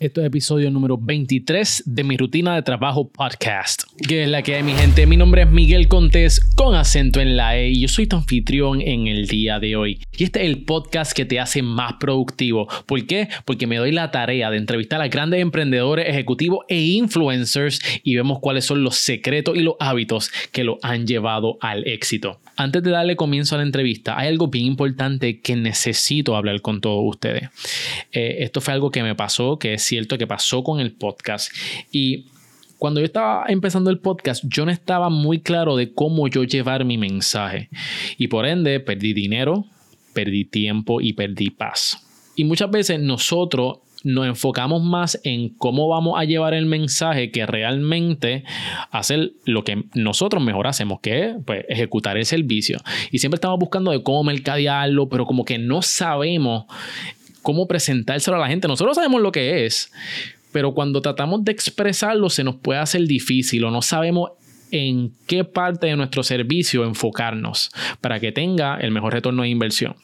Esto es episodio número 23 de mi rutina de trabajo podcast. Que es la que hay, mi gente. Mi nombre es Miguel Contés con acento en la E y yo soy tu anfitrión en el día de hoy. Y este es el podcast que te hace más productivo. ¿Por qué? Porque me doy la tarea de entrevistar a grandes emprendedores, ejecutivos e influencers y vemos cuáles son los secretos y los hábitos que lo han llevado al éxito. Antes de darle comienzo a la entrevista, hay algo bien importante que necesito hablar con todos ustedes. Eh, esto fue algo que me pasó, que es cierto que pasó con el podcast. Y cuando yo estaba empezando el podcast, yo no estaba muy claro de cómo yo llevar mi mensaje. Y por ende, perdí dinero, perdí tiempo y perdí paz. Y muchas veces nosotros nos enfocamos más en cómo vamos a llevar el mensaje que realmente hacer lo que nosotros mejor hacemos, que es pues, ejecutar el servicio. Y siempre estamos buscando de cómo mercadearlo, pero como que no sabemos cómo presentárselo a la gente. Nosotros sabemos lo que es, pero cuando tratamos de expresarlo se nos puede hacer difícil o no sabemos en qué parte de nuestro servicio enfocarnos para que tenga el mejor retorno de inversión.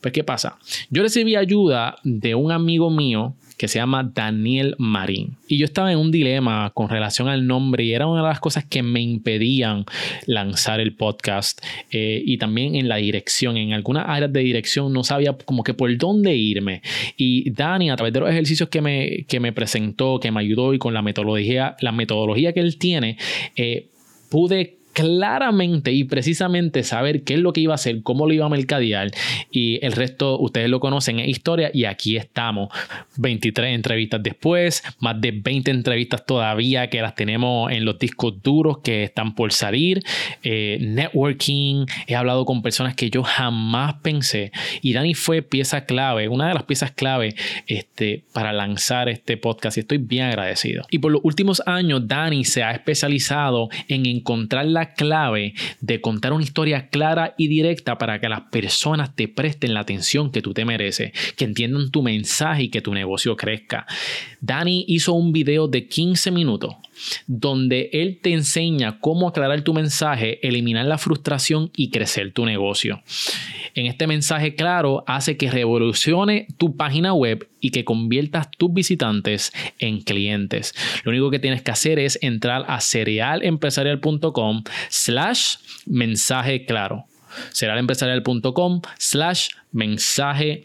Pues, ¿qué pasa? Yo recibí ayuda de un amigo mío que se llama Daniel Marín. Y yo estaba en un dilema con relación al nombre y era una de las cosas que me impedían lanzar el podcast eh, y también en la dirección. En algunas áreas de dirección no sabía como que por dónde irme. Y Dani, a través de los ejercicios que me, que me presentó, que me ayudó y con la metodología, la metodología que él tiene, eh, pude claramente y precisamente saber qué es lo que iba a hacer, cómo lo iba a mercadear y el resto ustedes lo conocen es historia y aquí estamos 23 entrevistas después, más de 20 entrevistas todavía que las tenemos en los discos duros que están por salir, eh, networking, he hablado con personas que yo jamás pensé y Dani fue pieza clave, una de las piezas clave este, para lanzar este podcast y estoy bien agradecido. Y por los últimos años Dani se ha especializado en encontrar la clave de contar una historia clara y directa para que las personas te presten la atención que tú te mereces, que entiendan tu mensaje y que tu negocio crezca. Dani hizo un video de 15 minutos donde él te enseña cómo aclarar tu mensaje, eliminar la frustración y crecer tu negocio. En este mensaje claro hace que revolucione tu página web y que conviertas tus visitantes en clientes. Lo único que tienes que hacer es entrar a cerealempresarial.com slash mensaje claro. cerealempresarial.com slash mensaje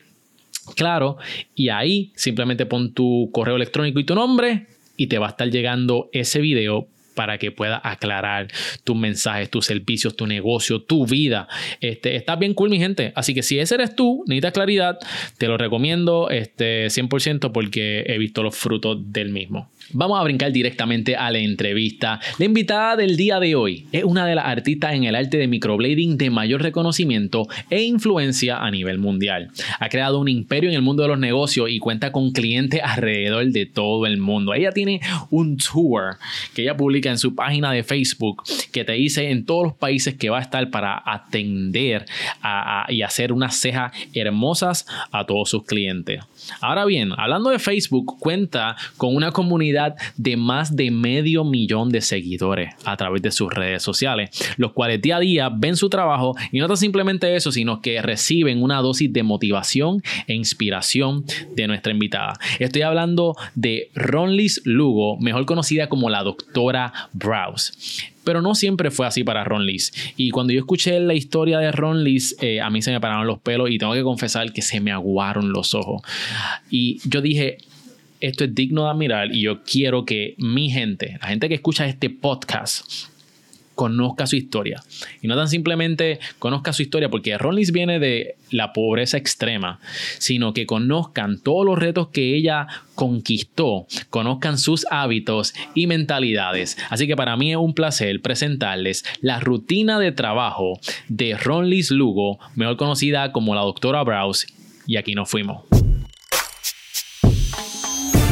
claro y ahí simplemente pon tu correo electrónico y tu nombre y te va a estar llegando ese video para que pueda aclarar tus mensajes, tus servicios, tu negocio, tu vida. Este, está bien cool, mi gente. Así que si ese eres tú, necesitas claridad, te lo recomiendo este, 100% porque he visto los frutos del mismo. Vamos a brincar directamente a la entrevista. La invitada del día de hoy es una de las artistas en el arte de microblading de mayor reconocimiento e influencia a nivel mundial. Ha creado un imperio en el mundo de los negocios y cuenta con clientes alrededor de todo el mundo. Ella tiene un tour que ella publica en su página de Facebook que te dice en todos los países que va a estar para atender y hacer unas cejas hermosas a todos sus clientes. Ahora bien, hablando de Facebook, cuenta con una comunidad de más de medio millón de seguidores a través de sus redes sociales, los cuales día a día ven su trabajo y no tan simplemente eso, sino que reciben una dosis de motivación e inspiración de nuestra invitada. Estoy hablando de Ronlis Lugo, mejor conocida como la doctora Browse. Pero no siempre fue así para Ron Lees. Y cuando yo escuché la historia de Ron Lees, eh, a mí se me pararon los pelos y tengo que confesar que se me aguaron los ojos. Y yo dije, esto es digno de admirar y yo quiero que mi gente, la gente que escucha este podcast, conozca su historia. Y no tan simplemente conozca su historia, porque Ronlis viene de la pobreza extrema, sino que conozcan todos los retos que ella conquistó, conozcan sus hábitos y mentalidades. Así que para mí es un placer presentarles la rutina de trabajo de Ronlis Lugo, mejor conocida como la doctora Browse, y aquí nos fuimos.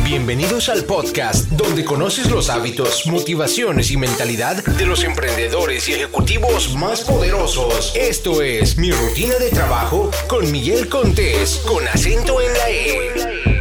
Bienvenidos al podcast donde conoces los hábitos, motivaciones y mentalidad de los emprendedores y ejecutivos más poderosos. Esto es Mi Rutina de Trabajo con Miguel Contés, con acento en la E.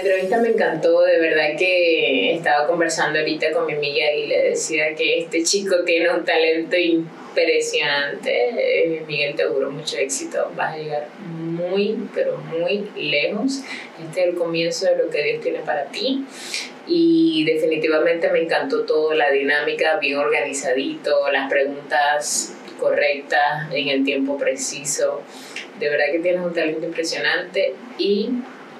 Entrevista me encantó, de verdad que estaba conversando ahorita con mi amiga y le decía que este chico tiene un talento impresionante. Eh, Miguel, te auguro mucho éxito, vas a llegar muy, pero muy lejos. Este es el comienzo de lo que Dios tiene para ti y definitivamente me encantó todo, la dinámica bien organizadito, las preguntas correctas en el tiempo preciso. De verdad que tienes un talento impresionante y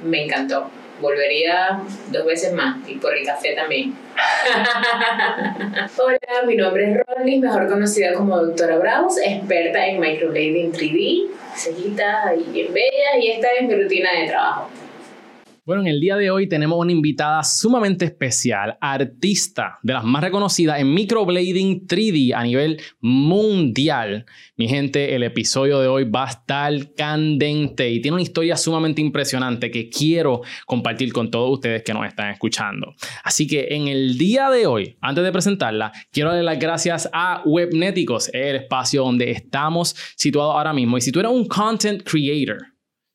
me encantó volvería dos veces más y por el café también. Hola, mi nombre es Ronnie, mejor conocida como Doctora Bravos, experta en microblading 3D, cejita y bien bella y esta es mi rutina de trabajo. Bueno, en el día de hoy tenemos una invitada sumamente especial, artista de las más reconocidas en microblading 3D a nivel mundial. Mi gente, el episodio de hoy va a estar candente y tiene una historia sumamente impresionante que quiero compartir con todos ustedes que nos están escuchando. Así que en el día de hoy, antes de presentarla, quiero darle las gracias a Webneticos, el espacio donde estamos situados ahora mismo. Y si tú eres un content creator,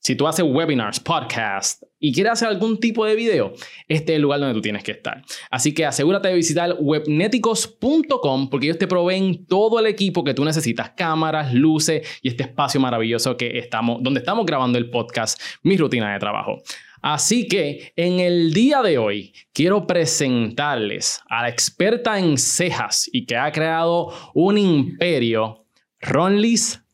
si tú haces webinars, podcasts y quieres hacer algún tipo de video, este es el lugar donde tú tienes que estar. Así que asegúrate de visitar webneticos.com porque ellos te proveen todo el equipo que tú necesitas, cámaras, luces y este espacio maravilloso que estamos, donde estamos grabando el podcast, mi rutina de trabajo. Así que en el día de hoy quiero presentarles a la experta en cejas y que ha creado un imperio, Ronlis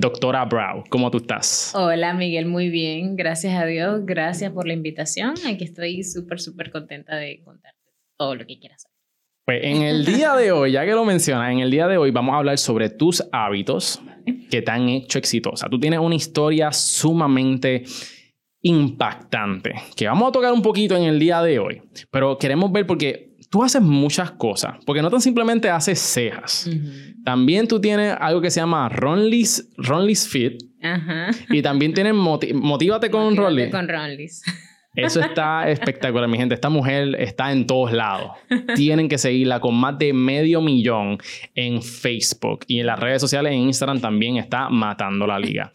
Doctora Brow, ¿cómo tú estás? Hola Miguel, muy bien, gracias a Dios, gracias por la invitación. Aquí estoy súper, súper contenta de contarte todo lo que quieras saber. Pues en el día de hoy, ya que lo mencionas, en el día de hoy vamos a hablar sobre tus hábitos que te han hecho exitosa. Tú tienes una historia sumamente impactante que vamos a tocar un poquito en el día de hoy, pero queremos ver porque tú haces muchas cosas, porque no tan simplemente haces cejas. También tú tienes algo que se llama Ronlis, Ronlis Fit. Y también tienes Motívate con Ronlis. con Ronlis. Eso está espectacular, mi gente. Esta mujer está en todos lados. Tienen que seguirla con más de medio millón en Facebook y en las redes sociales, en Instagram también está matando la liga.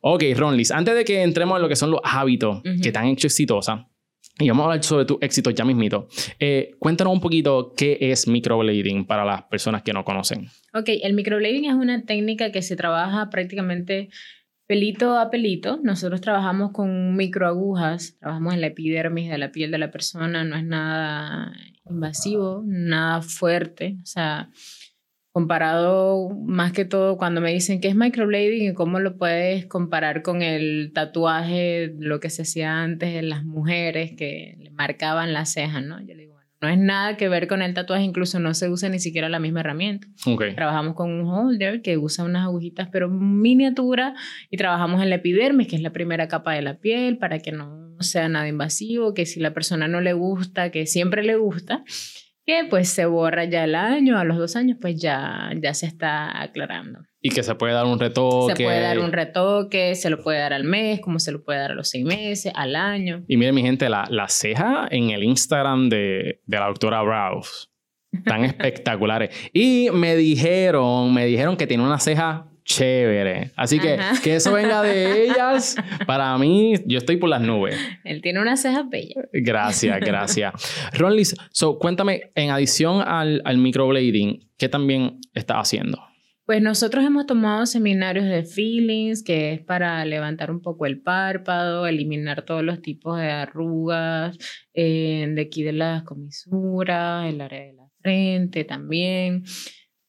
Ok, Ronlis, antes de que entremos en lo que son los hábitos que te han hecho exitosa, y vamos a hablar sobre tu éxito ya mismito. Eh, cuéntanos un poquito qué es microblading para las personas que no conocen. Ok, el microblading es una técnica que se trabaja prácticamente pelito a pelito. Nosotros trabajamos con microagujas, trabajamos en la epidermis de la piel de la persona, no es nada invasivo, nada fuerte. O sea, comparado más que todo cuando me dicen qué es microblading y cómo lo puedes comparar con el tatuaje, lo que se hacía antes en las mujeres que le marcaban las cejas, ¿no? Yo le digo, bueno, no es nada que ver con el tatuaje, incluso no se usa ni siquiera la misma herramienta. Trabajamos con un holder que usa unas agujitas pero miniatura y trabajamos en la epidermis, que es la primera capa de la piel, para que no sea nada invasivo, que si la persona no le gusta, que siempre le gusta, que pues se borra ya el año, a los dos años pues ya, ya se está aclarando. Y que se puede dar un retoque. Se puede dar un retoque, se lo puede dar al mes, como se lo puede dar a los seis meses, al año. Y miren mi gente, la, la ceja en el Instagram de, de la doctora Browse, tan espectaculares. Y me dijeron, me dijeron que tiene una ceja chévere. Así que que eso venga de ellas, para mí, yo estoy por las nubes. Él tiene una ceja bella. Gracias, gracias. Ronlis, so, cuéntame, en adición al, al microblading, ¿qué también estás haciendo? Pues nosotros hemos tomado seminarios de feelings, que es para levantar un poco el párpado, eliminar todos los tipos de arrugas, eh, de aquí de las comisuras, el área de la frente también.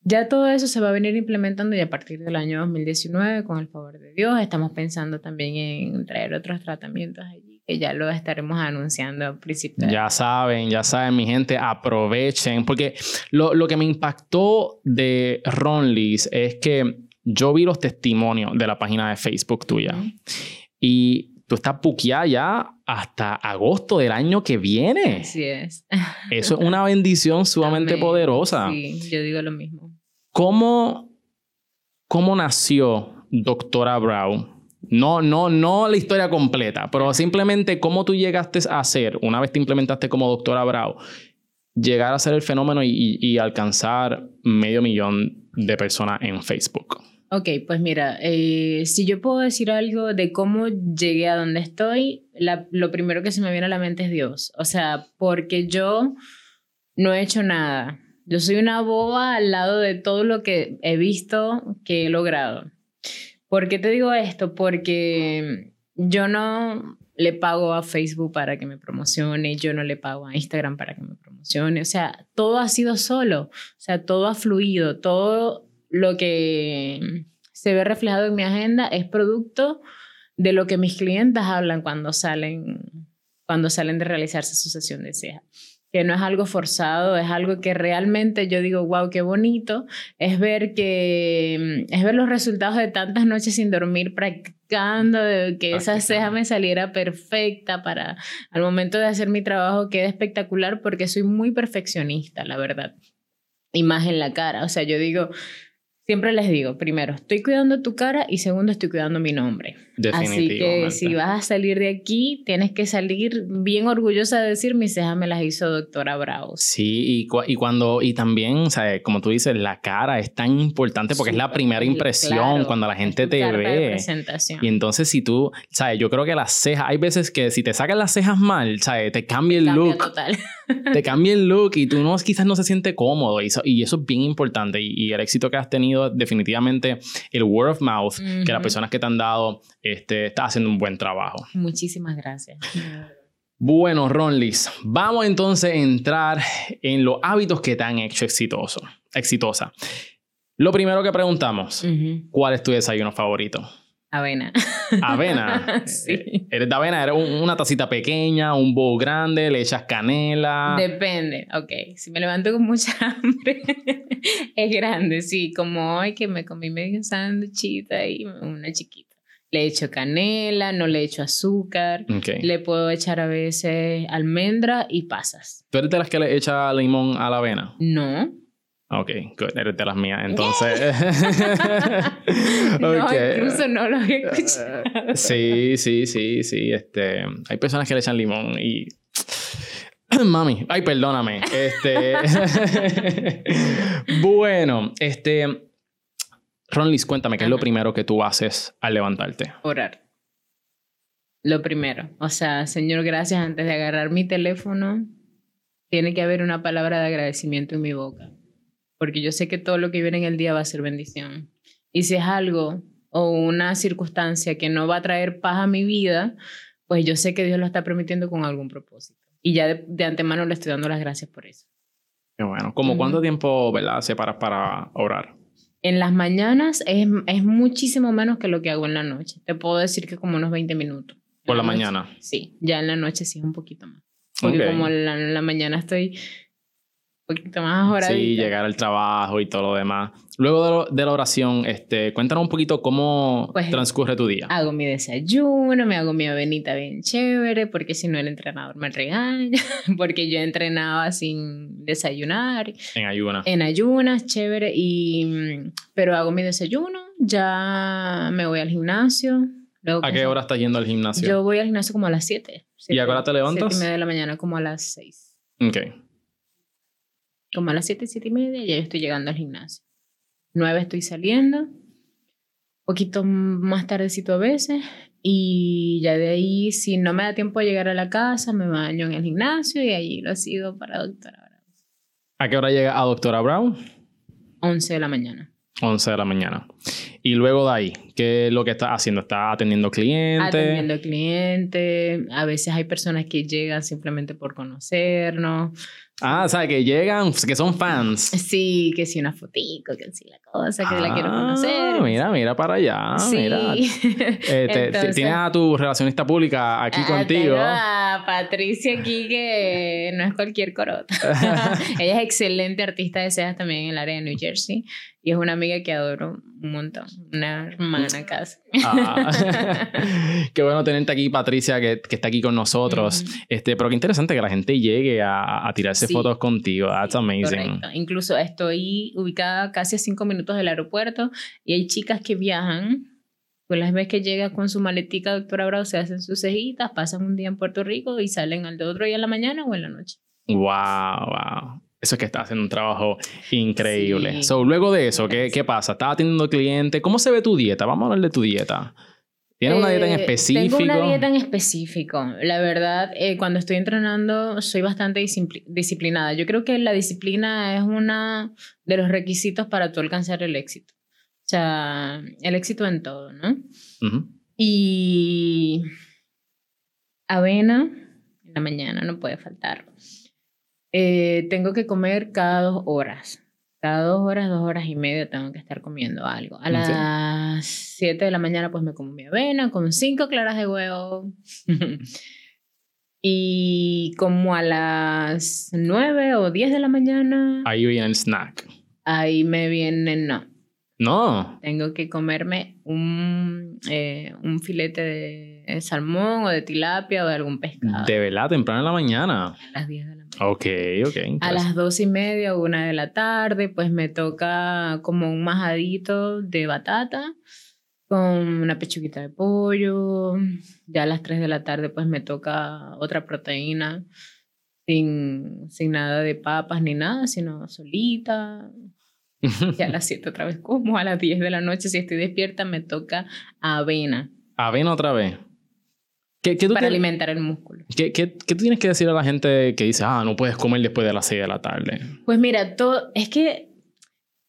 Ya todo eso se va a venir implementando y a partir del año 2019, con el favor de Dios, estamos pensando también en traer otros tratamientos allí, que ya lo estaremos anunciando a principios. Ya saben, ya saben, mi gente, aprovechen, porque lo, lo que me impactó de Ronlis es que yo vi los testimonios de la página de Facebook tuya y tú estás puqueada ya hasta agosto del año que viene. Así es. Eso es una bendición sumamente poderosa. Sí, yo digo lo mismo. ¿Cómo, cómo nació Doctora Brown? No, no, no la historia completa, pero simplemente cómo tú llegaste a ser, una vez te implementaste como Doctora Brown, llegar a ser el fenómeno y, alcanzar medio millón de personas en Facebook. Ok, pues mira, eh, si yo puedo decir algo de cómo llegué a donde estoy, lo primero que se me viene a la mente es Dios. O sea, porque yo no he hecho nada. Yo soy una boba al lado de todo lo que he visto que he logrado. ¿Por qué te digo esto? Porque yo no le pago a Facebook para que me promocione, yo no le pago a Instagram para que me promocione. O sea, todo ha sido solo. O sea, todo ha fluido, todo lo que se ve reflejado en mi agenda es producto de lo que mis clientes hablan cuando salen, cuando salen de realizarse su sesión de ceja. Que no es algo forzado, es algo que realmente yo digo, wow, qué bonito. Es ver que es ver los resultados de tantas noches sin dormir practicando, de que esa ceja me saliera perfecta para al momento de hacer mi trabajo quede espectacular porque soy muy perfeccionista, la verdad. Y más en la cara. O sea, yo digo, Siempre les digo, primero, estoy cuidando tu cara y segundo, estoy cuidando mi nombre. Así que si vas a salir de aquí, tienes que salir bien orgullosa de decir, mis cejas me las hizo doctora Bravo. Sí, y, cu y cuando, y también, sea, como tú dices, la cara es tan importante porque es la primera impresión Claro, cuando la gente te ve. presentación. Y entonces si tú, sabes, yo creo que las cejas, hay veces que si te sacas las cejas mal, sabes, te cambia el Cambia look. total. te cambia el look y tú no, quizás no se siente cómodo y eso, y eso es bien importante y, y el éxito que has tenido definitivamente el word of mouth que las personas que te han dado este, está haciendo un buen trabajo Muchísimas gracias. bueno Ronlis vamos entonces a entrar en los hábitos que te han hecho exitoso exitosa lo primero que preguntamos. ¿cuál es tu desayuno favorito? Avena. Avena. Sí. Eh, ¿Eres de avena? ¿Eres un- una tacita pequeña, un bowl grande? ¿Le echas canela? Depende, ok. Si me levanto con mucha hambre, es grande, sí. Como hoy que me comí medio sándwichita y una chiquita. Le echo canela, no le echo azúcar. Ok. Le puedo echar a veces almendra y pasas. ¿Tú eres de las que le echa limón a la avena? No. Ok, good. Eres de las mías. Entonces. No, Ok. incluso no lo he escuchado. Sí, sí, sí, sí. Este, hay personas que le echan limón y. Mami, ay, perdóname. Este. bueno, este. Ronlis, cuéntame, ¿qué es lo primero que tú haces al levantarte? Orar. Lo primero. O sea, Señor, gracias antes de agarrar mi teléfono. Tiene que haber una palabra de agradecimiento en mi boca. Porque yo sé que todo lo que viene en el día va a ser bendición. Y si es algo o una circunstancia que no va a traer paz a mi vida, pues yo sé que Dios lo está permitiendo con algún propósito. Y ya de, de antemano le estoy dando las gracias por eso. Qué bueno. ¿Cómo Ujú. cuánto tiempo, verdad, separas para orar? En las mañanas es, es muchísimo menos que lo que hago en la noche. Te puedo decir que como unos 20 minutos. Por la mañana. Sí, ya en la noche sí es un poquito más. Porque como en la, en la mañana estoy poquito más horadita. Sí, llegar al trabajo y todo lo demás. Luego de, lo- de la oración, este, cuéntanos un poquito cómo Pues, transcurre tu día. Hago mi desayuno, me hago mi avenita bien chévere, porque si no el entrenador me regaña, porque yo entrenaba sin desayunar, En ayuna. en ayunas, chévere, y, pero hago mi desayuno, ya me voy al gimnasio. Luego ¿A qué hora estás yendo al gimnasio? Yo voy al gimnasio como a las 7. ¿Y a qué hora te levantas? 7 y media de la mañana, como a las 6. Ok. Como a las 7, 7 y media, ya yo estoy llegando al gimnasio. 9 estoy saliendo, poquito más tardecito a veces, y ya de ahí, si no me da tiempo de llegar a la casa, me baño en el gimnasio y allí lo sigo para doctora Bravo. ¿A qué hora llega a Doctora Brown? 11 de la mañana. 11 de la mañana. Y luego de ahí, ¿qué es lo que estás haciendo? ¿Estás atendiendo clientes? Atendiendo clientes, a veces hay personas que llegan simplemente por conocernos. Ah, o sea, que llegan, que son fans. Sí, que si una fotico, que si la cosa, que la quiero Ah, conocer. Mira, mira para allá. sí. Mira. Eh, te- Entonces- tienes a tu relacionista pública aquí Ah, contigo. tengo a Patricia aquí que no es cualquier corota. Ella es excelente artista de cejas también en el área de New Jersey y es una amiga que adoro un montón, una hermana casi. Ah. qué bueno tenerte aquí, Patricia, que, que está aquí con nosotros. Ujú. este, pero qué interesante que la gente llegue a, a tirarse Sí. fotos contigo. That's amazing. Correcto. Incluso estoy ubicada casi a cinco minutos del aeropuerto y hay chicas que viajan. Pues las ves que llega con su maletica, doctora Bravo, se hacen sus cejitas, pasan un día en Puerto Rico y salen al de otro día en la mañana o en la noche. Wow, wow. Eso es que está haciendo un trabajo increíble. Sí. So, luego de eso, ¿qué, ¿qué pasa? ¿Estás teniendo clientes? ¿Cómo se ve tu dieta? Vamos a hablar de tu dieta. ¿Tienes una dieta en Eh, específico? Tengo una dieta en específico. La verdad, eh, cuando estoy entrenando soy bastante discipli- disciplinada. Yo creo que la disciplina es uno de los requisitos para tú alcanzar el éxito. O sea, el éxito en todo, ¿no? Y avena en la mañana no puede faltar. Eh, tengo que comer cada dos horas. Cada dos horas, dos horas y media tengo que estar comiendo algo. A las 7 de la mañana pues me como mi avena con cinco claras de huevo. y como a las 9 o 10 de la mañana, Ahí viene el snack. ahí me viene, no, No. tengo que comerme un, eh, un filete de salmón o de tilapia o de algún pescado. De verdad, temprano en la mañana. A las 10 de la mañana. Ok, ok. A las dos y media o una de la tarde, pues me toca como un majadito de batata con una pechuguita de pollo. Ya a las 3 de la tarde, pues me toca otra proteína sin, sin nada de papas ni nada, sino solita. Y a las 7 otra vez como. A las 10 de la noche, si estoy despierta, me toca avena Avena otra vez. ¿Qué, qué tú para tienes- alimentar el músculo. ¿Qué, qué, qué tú tienes que decir a la gente que dice, ah, no puedes comer después de las 6 de la tarde? Pues mira, todo, es que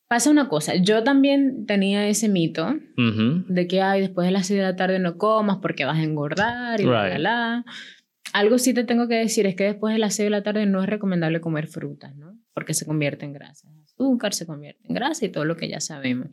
pasa una cosa. Yo también tenía ese mito Ujú. de que ay, después de las 6 de la tarde no comas porque vas a engordar y bla, bla, Right. bla. Algo sí te tengo que decir es que después de las 6 de la tarde no es recomendable comer frutas, ¿no? Porque se convierte en grasa. Azúcar se convierte en grasa y todo lo que ya sabemos.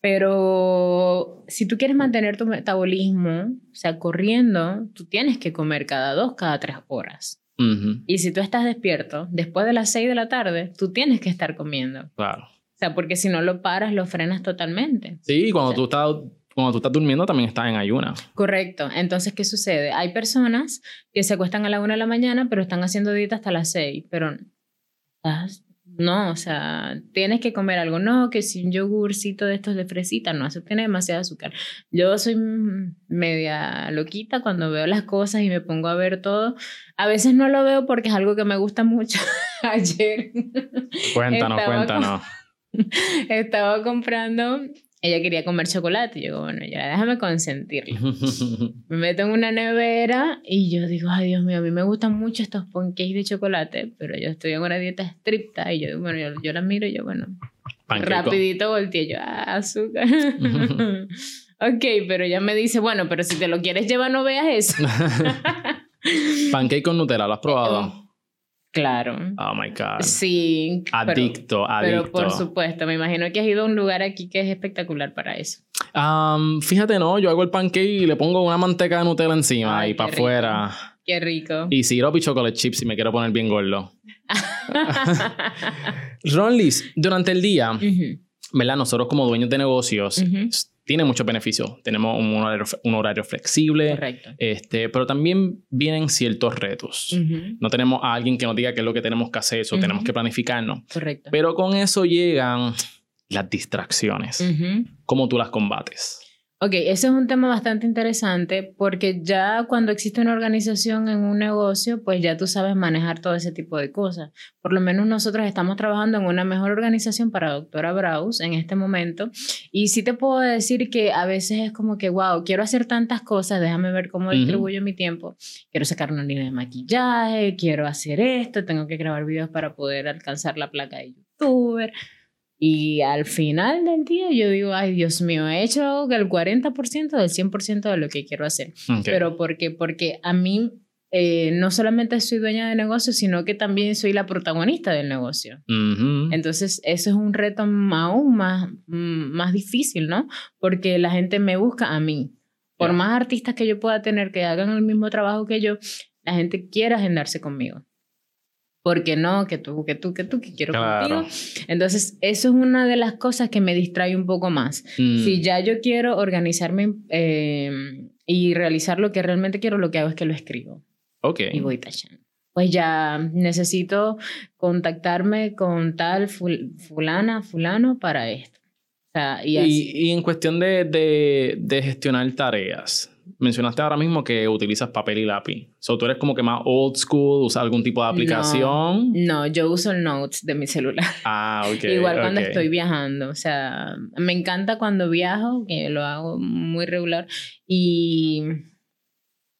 Pero si tú quieres mantener tu metabolismo, o sea, corriendo, tú tienes que comer cada dos, cada tres horas. Ujú. Y si tú estás despierto, después de las 6 de la tarde, tú tienes que estar comiendo. Claro. O sea, porque si no lo paras, lo frenas totalmente. Sí, cuando O sea- tú estás cuando tú estás durmiendo también estás en ayuna. Correcto. Entonces, ¿qué sucede? Hay personas que se acuestan a la una de la mañana, pero están haciendo dieta hasta las 6. Pero estás- no, o sea, tienes que comer algo. No, que si un yogurcito de estos de fresita, no, eso tiene demasiado azúcar. Yo soy media loquita cuando veo las cosas y me pongo a ver todo. A veces no lo veo porque es algo que me gusta mucho. Ayer Cuéntanos, cuéntanos. estaba comprando, ella quería comer chocolate. Y yo, bueno, ya déjame consentirla. Me meto en una nevera y yo digo, ay Dios mío, a mí me gustan mucho estos pancakes de chocolate, pero yo estoy en una dieta estricta y yo, bueno, yo, yo la miro y yo, bueno, Pancake rapidito volteé yo, ah, azúcar. ok, pero ella me dice, bueno, pero si te lo quieres llevar no veas eso. Pancake con Nutella, ¿lo has probado? Claro. Oh my God. Sí. pero- Adicto, adicto. Pero por supuesto, me imagino que has ido a un lugar aquí que es espectacular para eso. Fíjate, no, yo hago el pancake y le pongo una manteca de Nutella encima Ay, y para afuera. Qué rico. Y sirope y chocolate chips si me quiero poner bien gordo. Ron Liz, durante el día, Ujú, ¿verdad? Nosotros como dueños de negocios tiene muchos beneficios. Tenemos un horario, un horario flexible, Correcto. este, pero también vienen ciertos retos. Ujú, No tenemos a alguien que nos diga qué es lo que tenemos que hacer, eso Ujú. tenemos que planificarnos. Correcto. Pero con eso llegan las distracciones. Ujú. ¿Cómo tú las combates? Ok, ese es un tema bastante interesante porque ya cuando existe una organización en un negocio, pues ya tú sabes manejar todo ese tipo de cosas. Por lo menos nosotros estamos trabajando en una mejor organización para Doctora Braus en este momento. Y sí te puedo decir que a veces es como que, wow, quiero hacer tantas cosas, déjame ver cómo Ujú. distribuyo mi tiempo. Quiero sacar una línea de maquillaje, quiero hacer esto, tengo que grabar videos para poder alcanzar la placa de youtuber. Y al final del día yo digo, ay Dios mío, he hecho el 40% del 100% de lo que quiero hacer. Pero ¿por qué? Porque a mí eh, no solamente soy dueña de negocio, sino que también soy la protagonista del negocio. Entonces, eso es un reto aún más, mm, más difícil, ¿no? Porque la gente me busca a mí. Por más artistas que yo pueda tener que hagan el mismo trabajo que yo, la gente quiere agendarse conmigo. Porque no, que tú, que tú, que tú, que quiero Claro. contigo. Entonces, eso es una de las cosas que me distrae un poco más. Mm. Si ya yo quiero organizarme eh, y realizar lo que realmente quiero, lo que hago es que lo escribo Ok. y voy tachando. Pues ya necesito contactarme con tal ful- fulana, fulano para esto. O sea, y así. Y, y en cuestión de, de, de gestionar tareas, mencionaste ahora mismo que utilizas papel y lápiz. So, tú eres como que más old school, usas algún tipo de aplicación. No, yo uso el Notes de mi celular. Ah, ok. Igual cuando ok. estoy viajando. O sea, me encanta cuando viajo, que lo hago muy regular. Y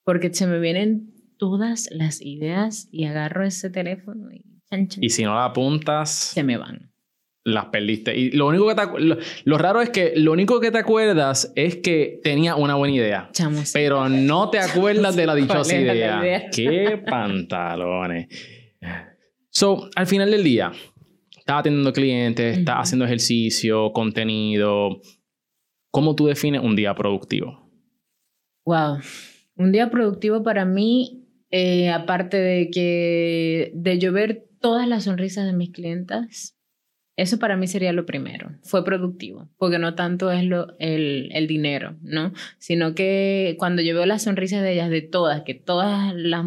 porque se me vienen todas las ideas y agarro ese teléfono y, chan, chan, Y si no la apuntas, se me van. Las perdiste. Y lo único que te lo, lo raro es que lo único que te acuerdas es que tenía una buena idea. Chamo, sí. Pero no te acuerdas de la ¿Cuál dichosa la idea. Qué pantalones. So, al final del día, estás atendiendo clientes, estás haciendo ejercicio, contenido. ¿Cómo tú defines un día productivo? Wow. Un día productivo para mí, eh, aparte de que de yo ver todas las sonrisas de mis clientas, eso para mí sería lo primero. Fue productivo, porque no tanto es lo, el, el dinero, ¿no? Sino que cuando yo veo las sonrisas de ellas, de todas, que todas las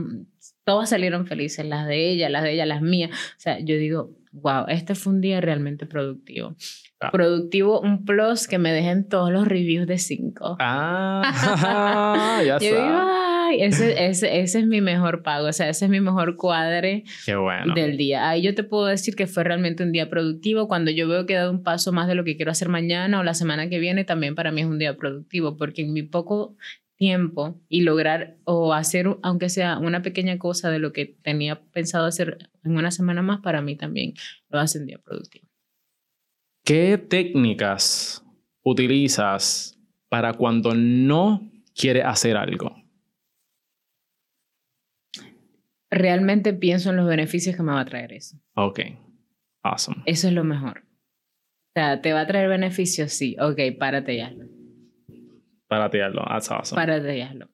todas salieron felices, las de ella, las de ella, las mías. O sea, yo digo, wow, este fue un día realmente productivo. Ah. Productivo, un plus que me dejen todos los reviews de 5. Ah, ya sabes. Ay, ese, ese, ese es mi mejor pago, o sea, ese es mi mejor cuadre Qué bueno. del día. Ahí yo te puedo decir que fue realmente un día productivo. Cuando yo veo que he dado un paso más de lo que quiero hacer mañana o la semana que viene, también para mí es un día productivo, porque en mi poco tiempo y lograr o hacer, aunque sea una pequeña cosa de lo que tenía pensado hacer en una semana más, para mí también lo hace un día productivo. ¿Qué técnicas utilizas para cuando no quieres hacer algo? Realmente pienso en los beneficios que me va a traer eso. Ok. Awesome. Eso es lo mejor. O sea, ¿te va a traer beneficios? Sí. Ok, párate y hazlo. Para tirarlo. That's awesome. Párate y hazlo.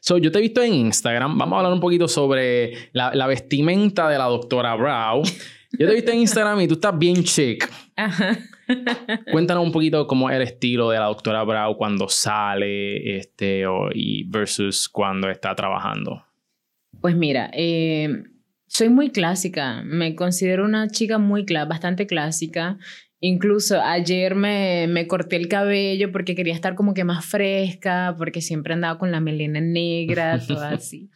So, yo te he visto en Instagram. Vamos a hablar un poquito sobre la, la vestimenta de la doctora Brow. Yo te he visto en Instagram y tú estás bien chic. Ajá. Cuéntanos un poquito cómo es el estilo de la doctora Brow cuando sale este, o, y versus cuando está trabajando. Pues mira, eh, soy muy clásica. Me considero una chica muy cla- bastante clásica. Incluso ayer me, me corté el cabello porque quería estar como que más fresca, porque siempre andaba con la melena negra, toda así.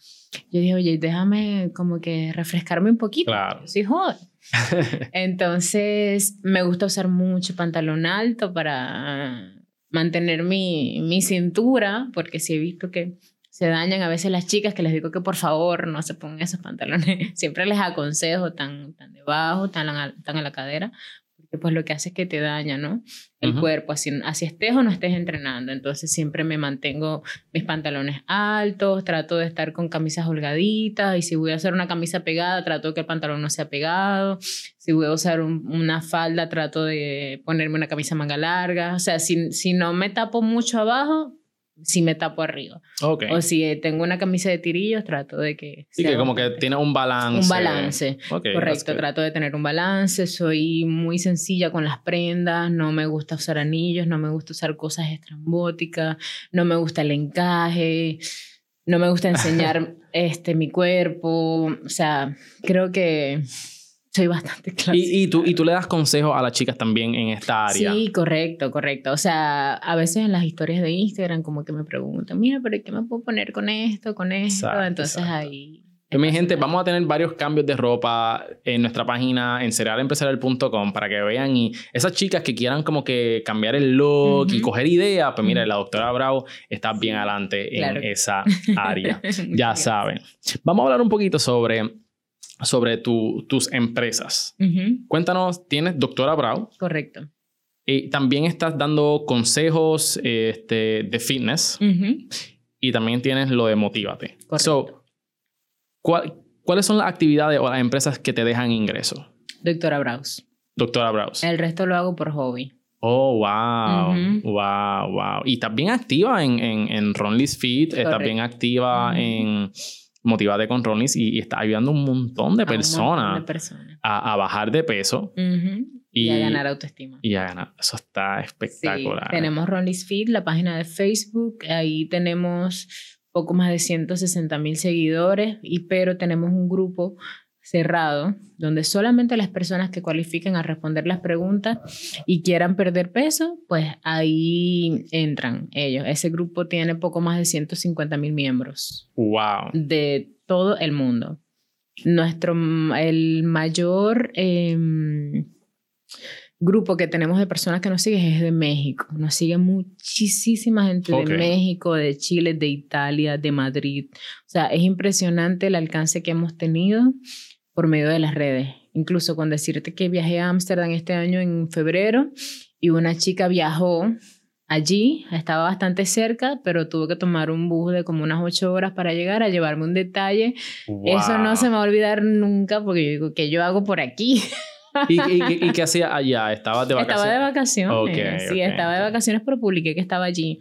Yo dije, oye, déjame como que refrescarme un poquito. Claro. Soy joven. Entonces, me gusta usar mucho pantalón alto para mantener mi, mi cintura, porque sí he visto que se dañan a veces las chicas que les digo que por favor no se pongan esos pantalones. Siempre les aconsejo tan, tan debajo, tan a, tan a la cadera, porque pues lo que hace es que te daña, ¿no? El cuerpo, así, así estés o no estés entrenando. Entonces siempre me mantengo mis pantalones altos, trato de estar con camisas holgaditas y si voy a hacer una camisa pegada, trato que el pantalón no sea pegado. Si voy a usar un- una falda, trato de ponerme una camisa manga larga. O sea, si, si no me tapo mucho abajo, sí me tapo arriba. Ok. O si eh, tengo una camisa de tirillos, trato de que... Sí, que como que tiene un balance. Un balance. Ok, that's Correcto, trato de tener un balance, soy muy sencilla con las prendas, no me gusta usar anillos, no me gusta usar cosas estrambóticas, no me gusta el encaje, no me gusta enseñar este, mi cuerpo, o sea, creo que soy bastante clásica. Y, y, tú, y tú le das consejos a las chicas también en esta área. Sí, correcto, correcto. O sea, a veces en las historias de Instagram como que me preguntan, mira, pero ¿qué me puedo poner con esto, con esto? Exacto, Entonces exacto. ahí... Pues, mi gente, vamos a tener varios cambios de ropa en nuestra página en cerealempresarial.com para que vean y esas chicas que quieran como que cambiar el look y coger ideas, pues mira, la doctora Bravo está bien adelante Claro. en esa área. ya saben. Vamos a hablar un poquito sobre, sobre tu- tus empresas. Cuéntanos, tienes doctora Bravo Correcto. y también estás dando consejos este, de fitness y también tienes lo de Motívate. Correcto. So, ¿cuál- ¿Cuáles son las actividades o las empresas que te dejan ingresos? Doctora Braus. Doctora Browse. El resto lo hago por hobby. Oh, wow. Wow, wow. Y estás bien activa en, en, en Ronlis Fit, estás Correcto. bien activa en Motivate con Ronlis y, y estás ayudando a un montón de A un montón personas de personas. a, a bajar de peso. Y, a ganar autoestima. y a ganar. Eso está Sí, espectacular. tenemos Ronlis Feed, la página de Facebook. Ahí tenemos poco más de 160 mil seguidores, y, pero tenemos un grupo cerrado, donde solamente las personas que cualifiquen a responder las preguntas y quieran perder peso, pues ahí entran ellos. Ese grupo tiene poco más de 150 mil miembros. Wow. De todo el mundo. Nuestro, el mayor... Em, grupo que tenemos de personas que nos siguen es de México. Nos sigue muchísima gente de México, de Chile, de Italia, de Madrid. O sea, es impresionante el alcance que hemos tenido por medio de las redes. Incluso con decirte que viajé a Ámsterdam este año en febrero y una chica viajó allí, estaba bastante cerca, pero tuvo que tomar un bus de como unas ocho horas para llegar a llevarme un detalle. Eso no se me va a olvidar nunca porque yo digo, ¿qué yo hago por aquí? ¿Y, y, qué hacía allá? ¿Estabas de vacaciones? Estaba de vacaciones. sí, estaba de vacaciones, pero publiqué que estaba allí.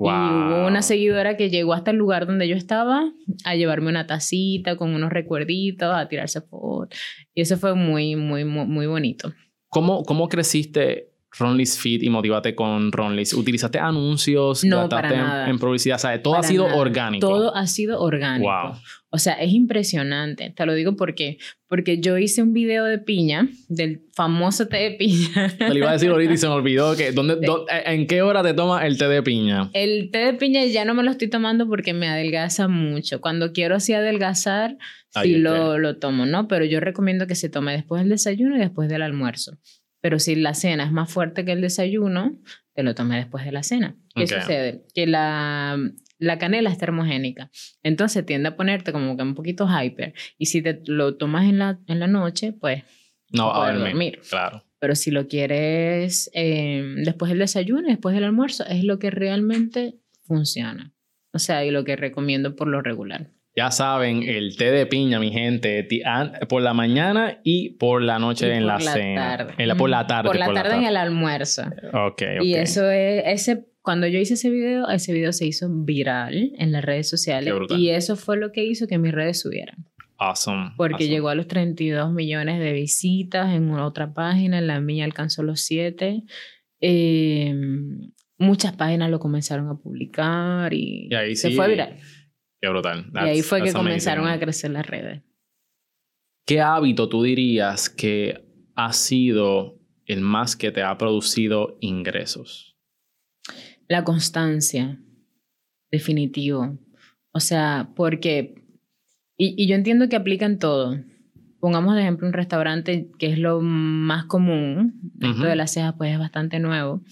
Y hubo una seguidora que llegó hasta el lugar donde yo estaba a llevarme una tacita con unos recuerditos, a tirarse fotos. Y eso fue muy, muy, muy, muy bonito. ¿Cómo, cómo creciste Ronlis Fit y Motivate con Ronlis. ¿Utilizaste anuncios? No, para nada. En, publicidad. O sea, todo ha sido orgánico. Todo ha sido orgánico. Wow. O sea, es impresionante. Te lo digo porque, porque yo hice un video de piña, del famoso té de piña. Te lo iba a decir ahorita y se me olvidó. Que, ¿dónde, ¿En qué hora te toma el té de piña? El té de piña ya no me lo estoy tomando porque me adelgaza mucho. Cuando quiero así adelgazar, sí lo, lo tomo, ¿no? Pero yo recomiendo que se tome después del desayuno y después del almuerzo. Pero si la cena es más fuerte que el desayuno, te lo tomes después de la cena. ¿Qué sucede? Que la, la canela es termogénica. Entonces tiende a ponerte como que un poquito hyper. Y si te lo tomas en la, en la noche, pues no a dormir, Claro. Pero si lo quieres eh, después del desayuno, después del almuerzo, es lo que realmente funciona. O sea, y lo que recomiendo por lo regular. Ya saben, el té de piña, mi gente, por la mañana y por la noche en la, cena. En la, por la tarde. Por la tarde en el almuerzo. Ok, ok. Y eso es, ese, cuando yo hice ese video, ese video se hizo viral en las redes sociales. Y eso fue lo que hizo que mis redes subieran. Awesome. Porque llegó a los 32 millones de visitas en una otra página, en la mía alcanzó los 7. Em, muchas páginas lo comenzaron a publicar y, se fue viral. Qué brutal. y ahí fue que comenzaron a crecer las redes. ¿Qué hábito tú dirías que ha sido el más que te ha producido ingresos? La constancia, definitivo. O sea, porque, y, yo entiendo que aplica en todo. Pongamos de ejemplo un restaurante que es lo más común, esto de las cejas pues es bastante nuevo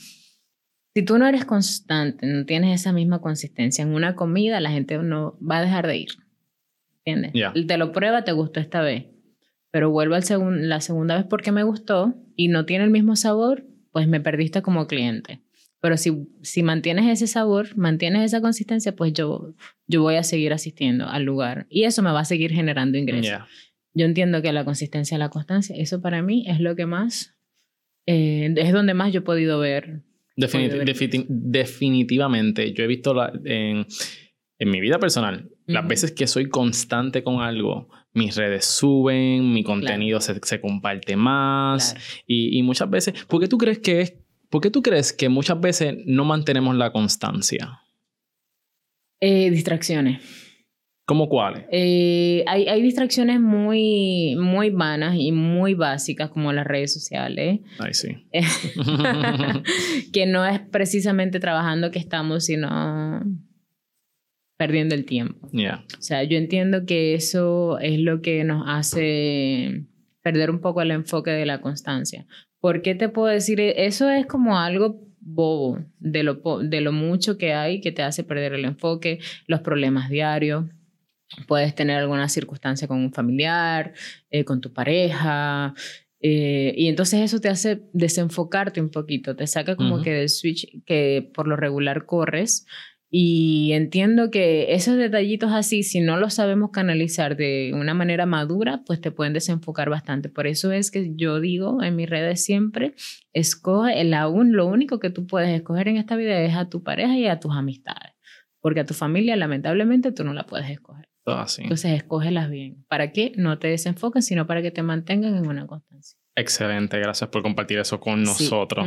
si tú no eres constante, no tienes esa misma consistencia en una comida, la gente no va a dejar de ir. ¿Entiendes? Te lo prueba, te gustó esta vez, pero vuelvo al la segunda vez porque me gustó y no tiene el mismo sabor, pues me perdiste como cliente. Pero si, si mantienes ese sabor, mantienes esa consistencia, pues yo, yo voy a seguir asistiendo al lugar y eso me va a seguir generando ingresos. Yo entiendo que la consistencia, la constancia, eso para mí es lo que más, eh, es donde más yo he podido ver definitivamente, yo he visto en, mi vida personal, las veces que soy constante con algo, mis redes suben, mi contenido se, comparte más y, muchas veces, ¿por qué tú crees que es, por qué tú crees que muchas veces no mantenemos la constancia? Eh, distracciones. ¿Cómo cuáles? Eh, hay, hay, distracciones muy, muy vanas y muy básicas como las redes sociales. Ay, sí. que no es precisamente trabajando que estamos, sino perdiendo el tiempo. Yeah. O sea, yo entiendo que eso es lo que nos hace perder un poco el enfoque de la constancia. ¿Por qué te puedo decir? Eso es como algo bobo de lo, de lo mucho que hay que te hace perder el enfoque, los problemas diarios Puedes tener alguna circunstancia con un familiar, eh, con tu pareja, eh, y entonces eso te hace desenfocarte un poquito, te saca como que del switch que por lo regular corres. Y entiendo que esos detallitos así, si no los sabemos canalizar de una manera madura, pues te pueden desenfocar bastante. Por eso es que yo digo en mis redes siempre, escoge el aún, lo único que tú puedes escoger en esta vida es a tu pareja y a tus amistades. Porque a tu familia, lamentablemente, tú no la puedes escoger. Entonces, escógelas bien. ¿Para qué? No te desenfoques, sino para que te mantengan en una constancia. Excelente, gracias por compartir eso con nosotros.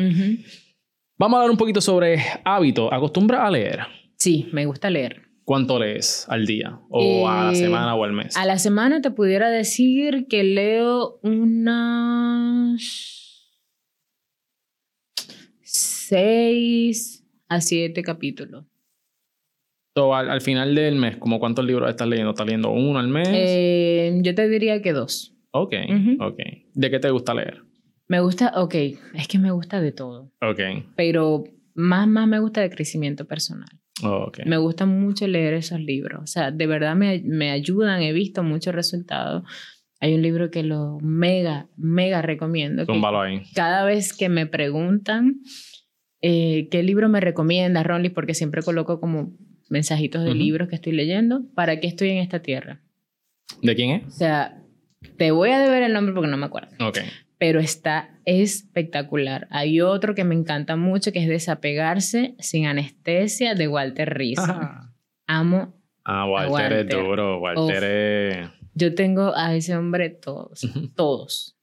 Vamos a hablar un poquito sobre hábito. ¿Acostumbra a leer? Sí, me gusta leer. ¿Cuánto lees al día? ¿O a la Eh, semana o al mes? A la semana te pudiera decir que leo unas seis a siete capítulos. So, al, al final del mes, ¿como cuántos libros estás leyendo? ¿Estás leyendo uno al mes? Eh, yo te diría que dos. ok, ok. ¿De qué te gusta leer? Me gusta, ok, es que me gusta de todo, Ok, pero más, más me gusta de crecimiento personal. ok. Me gusta mucho leer esos libros. O sea, de verdad me, me ayudan, he visto muchos resultados. Hay un libro que lo mega, mega recomiendo. Túmbalo ahí. cada vez que me preguntan eh, qué libro me recomienda, Ronly, porque siempre coloco como mensajitos de Ujú. libros que estoy leyendo, ¿para qué estoy en esta tierra? ¿De quién es? O sea, te voy a deber el nombre porque no me acuerdo, Ok. pero está espectacular. Hay otro que me encanta mucho que es Desapegarse sin anestesia de Walter Rizzo. Amo, Ah, Walter, Walter. es duro. Walter es... yo tengo a ese hombre todos, todos,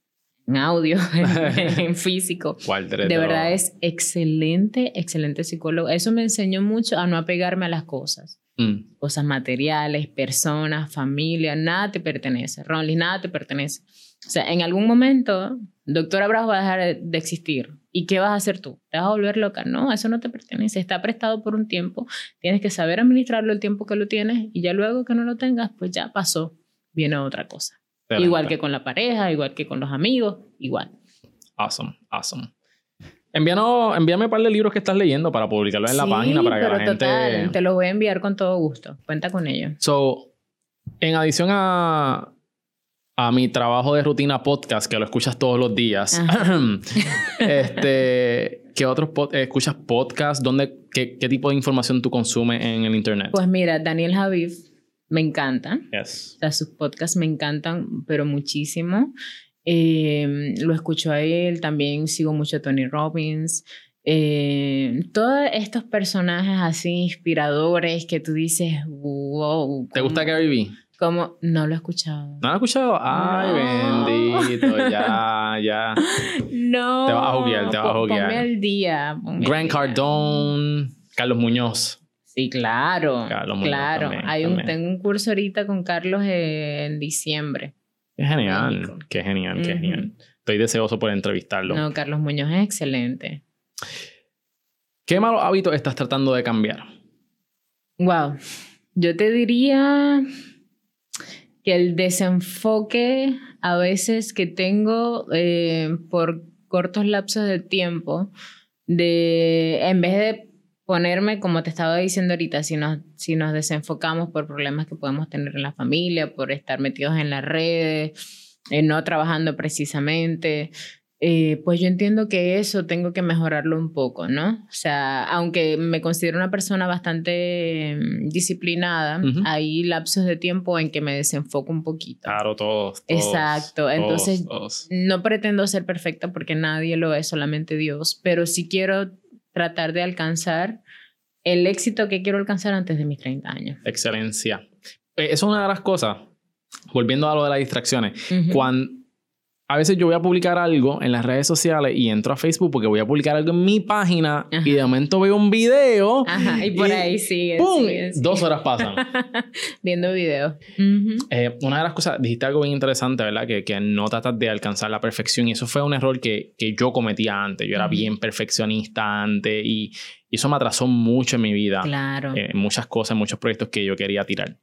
en audio, en, en físico. Walter De verdad es excelente, excelente psicólogo. Eso me enseñó mucho a no apegarme a las cosas. Mm, Cosas materiales, personas, familia, nada te pertenece. Ronly, nada te pertenece. O sea, en algún momento, doctor Abrazo va a dejar de- de existir. ¿Y qué vas a hacer tú? ¿Te vas a volver loca? No, eso no te pertenece. Está prestado por un tiempo. Tienes que saber administrarlo el tiempo que lo tienes y ya luego que no lo tengas, pues ya pasó. Viene otra cosa. Excelente. Igual que con la pareja, igual que con los amigos, igual. Awesome, awesome. Envíanos, envíame un par de libros que estás leyendo para publicarlos en la página para que pero la gente... total, te lo voy a enviar con todo gusto. Cuenta con ello. So, en adición a, a mi trabajo de rutina podcast, que lo escuchas todos los días, este, ¿qué otros pod- escuchas podcast? ¿Dónde, qué, qué tipo de información tú consumes en el internet? Pues mira, Daniel Javid me encanta. Yes. O sea, sus podcasts me encantan, pero muchísimo. Eh, lo escucho a él, también sigo mucho a Tony Robbins. Eh, todos estos personajes así inspiradores que tú dices, wow. ¿Te gusta ¿cómo- Gary Vee? cómo? No lo he escuchado. ¿No lo has escuchado? Ay, No. bendito, ya, ya. No. Te vas a juguear, te vas a juguear. Ponme al día. ponme Grant día. Cardone, Carlos Muñoz. Sí, claro. Carlos Muñoz claro. también, Hay un, también. tengo un curso ahorita con Carlos en diciembre. Qué genial, México. qué genial, qué genial. Estoy deseoso por entrevistarlo. No, Carlos Muñoz es excelente. ¿Qué malos hábitos estás tratando de cambiar? Wow. Yo te diría que el desenfoque a veces que tengo eh, por cortos lapsos de tiempo, de en vez de ponerme, como te estaba diciendo ahorita, si nos, si nos desenfocamos por problemas que podemos tener en la familia, por estar metidos en las redes, eh, no trabajando precisamente, eh, pues yo entiendo que eso tengo que mejorarlo un poco, ¿no? O sea, aunque me considero una persona bastante mm, disciplinada, Ujú. hay lapsos de tiempo en que me desenfoco un poquito. Claro, todos. todos, Exacto, todos, entonces- todos. No pretendo ser perfecta porque nadie lo es, solamente Dios, pero sí quiero tratar de alcanzar el éxito que quiero alcanzar antes de mis 30 años. Excelencia. Eh, Eso es una de las cosas. Volviendo a lo de las distracciones. Cuando a veces yo voy a publicar algo en las redes sociales y entro a Facebook porque voy a publicar algo en mi página Ajá. y de momento veo un video. Ajá, y por ahí sigue. ¡Pum! sigue, sigue. Dos horas pasan. Viendo videos. Ujú. Eh, una de las cosas, dijiste algo bien interesante, ¿verdad? Que, que no tratas de alcanzar la perfección y eso fue un error que, que yo cometía antes. Yo era Ujú. bien perfeccionista antes y, y eso me atrasó mucho en mi vida. Claro. eh, en muchas cosas, en muchos proyectos que yo quería tirar.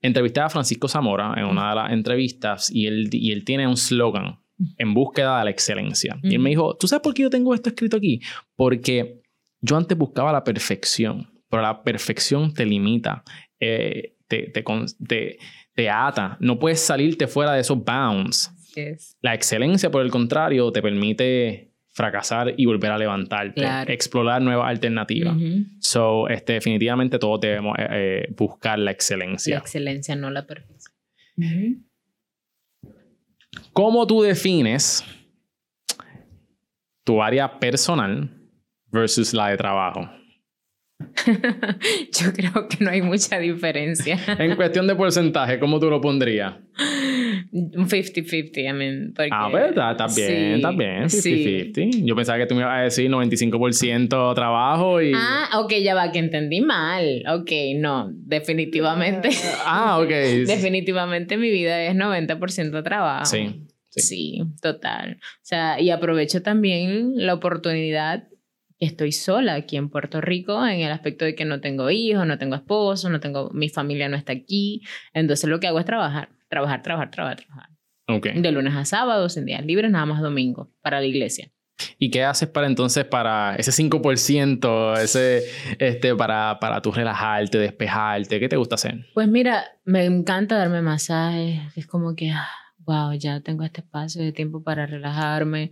Entrevisté a Francisco Zamora en una de las entrevistas y él, y él tiene un slogan en búsqueda de la excelencia. Y él me dijo, ¿tú sabes por qué yo tengo esto escrito aquí? Porque yo antes buscaba la perfección, pero la perfección te limita, eh, te, te, te- te ata, no puedes salirte fuera de esos bounds. Yes. La excelencia, por el contrario, te permite fracasar y volver a levantarte, Claro. explorar nuevas alternativas. So, este, definitivamente todos debemos eh, eh, buscar la La excelencia. excelencia, no la perfección. Ujú. ¿Cómo tú defines tu área personal versus la de trabajo? Yo creo que no hay mucha diferencia. En cuestión de porcentaje, ¿cómo tú lo pondrías? Un 50-50, I mean. Porque, ah, pues está, está bien, está bien. 50-50. Yo pensaba que tú me ibas a decir 95% trabajo y. Ah, ok, ya va, que entendí mal. Ok, no, definitivamente. ah, ok. definitivamente mi vida es 90% trabajo. Sí, sí. Sí, total. O sea, y aprovecho también la oportunidad estoy sola aquí en Puerto Rico en el aspecto de que no tengo hijos, no tengo esposo, no tengo, mi familia no está aquí. Entonces lo que hago es trabajar, trabajar, trabajar, trabajar, trabajar. Okay. De lunes a sábados, en días libres, nada más domingo para la iglesia. ¿Y qué haces para entonces para ese 5%, ese, este, para, para tú relajarte, despejarte? ¿Qué te gusta hacer? Pues mira, me encanta darme masajes. Es como que, wow, ah, ya tengo este espacio de tiempo para relajarme.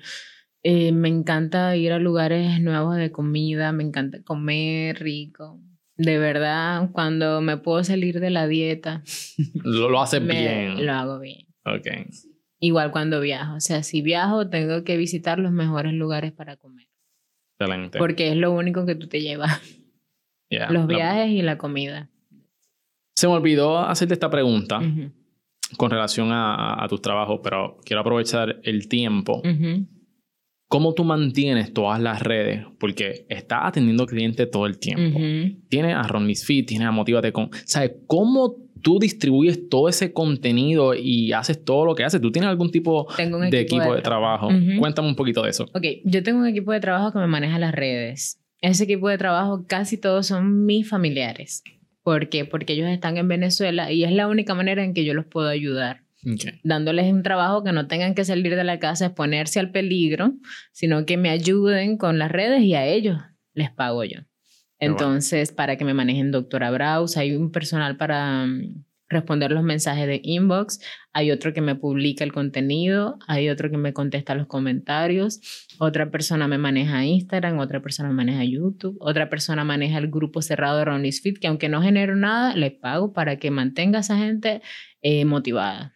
Eh, me encanta ir a lugares nuevos de comida, me encanta comer rico. De verdad, cuando me puedo salir de la dieta. lo, lo haces bien. Lo hago bien. Ok. Igual cuando viajo. O sea, si viajo, tengo que visitar los mejores lugares para comer. Excelente. Porque es lo único que tú te llevas. los viajes y la comida. Se me olvidó hacerte esta pregunta con relación a, a, tus trabajos, pero quiero aprovechar el tiempo. ¿Cómo tú mantienes todas las redes? Porque estás atendiendo clientes todo el tiempo. Tienes a Ron Fit, tienes a Motivate con... ¿Sabes cómo tú distribuyes todo ese contenido y haces todo lo que haces? ¿Tú tienes algún tipo de equipo de, trabajo? Cuéntame un poquito de eso. Ok, yo tengo un equipo de trabajo que me maneja las redes. Ese equipo de trabajo casi todos son mis familiares. ¿Por qué? Porque ellos están en Venezuela y es la única manera en que yo los puedo ayudar. Dándoles un trabajo que no tengan que salir de la casa, exponerse al peligro, sino que me ayuden con las redes y a ellos les pago yo. Entonces, para que me manejen doctora Braus, hay un personal para mm, responder los mensajes de inbox, hay otro que me publica el contenido, hay otro que me contesta los comentarios, otra persona me maneja Instagram, otra persona me maneja YouTube, otra persona maneja el grupo cerrado de Ronnie's Fit, que aunque no genero nada, le pago para que mantenga a esa gente eh, motivada.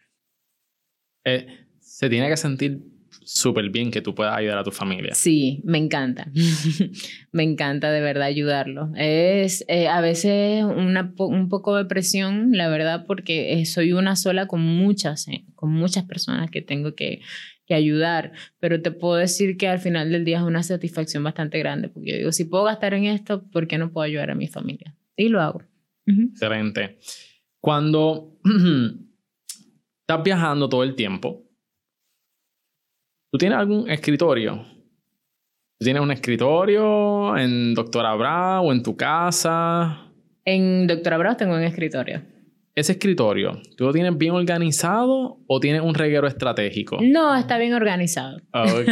Eh, se tiene que sentir súper bien que tú puedas ayudar a tu familia. Sí, me encanta. me encanta de verdad ayudarlo. Es eh, a veces una, un poco de presión, la verdad, porque eh, soy una sola con muchas, con muchas personas que tengo que, que, ayudar. Pero te puedo decir que al final del día es una satisfacción bastante grande, porque yo digo, si puedo gastar en esto, ¿por qué no puedo ayudar a mi familia? Y lo hago. Excelente. Cuando estás viajando todo el tiempo. ¿Tú tienes algún escritorio? ¿Tú tienes un escritorio en Doctora Bravo o en tu casa? En Doctora Bravo tengo un escritorio ese escritorio, ¿tú lo tienes bien organizado o tienes un reguero estratégico? No, está bien organizado. Ok, ok,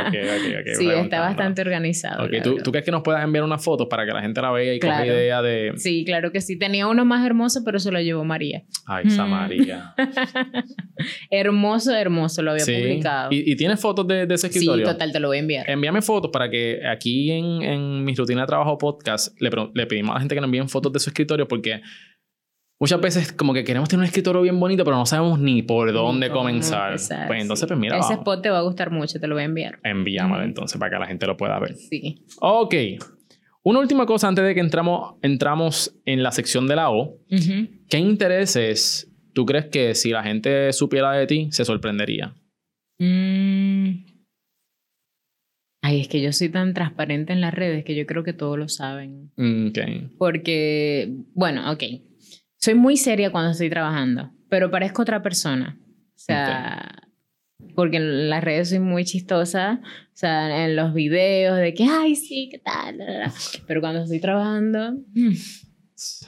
ok, ok. sí, está bastante organizado. Ok, ¿Tú, ¿Tú, crees que nos puedas enviar una foto para que la gente la vea y coja idea de...? Sí, claro que sí. Tenía uno más hermoso, pero se lo llevó María. Ay, esa mm. María. hermoso, hermoso, lo había publicado. ¿Y, ¿Y, tienes fotos de, ese escritorio? Sí, total, te lo voy a enviar. Envíame fotos para que aquí en, en mi rutina de trabajo podcast le, le pedimos a la gente que nos envíen fotos de su escritorio porque muchas veces como que queremos tener un escritorio bien bonito, pero no sabemos ni por dónde comenzar. pues entonces, pues mira. Ese spot te va a gustar mucho, te lo voy a enviar. Envíamelo entonces para que la gente lo pueda ver. Sí. Ok. Una última cosa antes de que entramos, entramos en la sección de la O. ¿Qué intereses tú crees que si la gente supiera de ti, se sorprendería? Mm. Ay, es que yo soy tan transparente en las redes que yo creo que todos lo saben. Mm, ok. Porque, bueno, ok soy muy seria cuando estoy trabajando, pero parezco otra persona. O sea, porque en las redes soy muy chistosa, o sea, en los videos de que, ay, sí, ¿qué tal? Pero cuando estoy trabajando... Mm.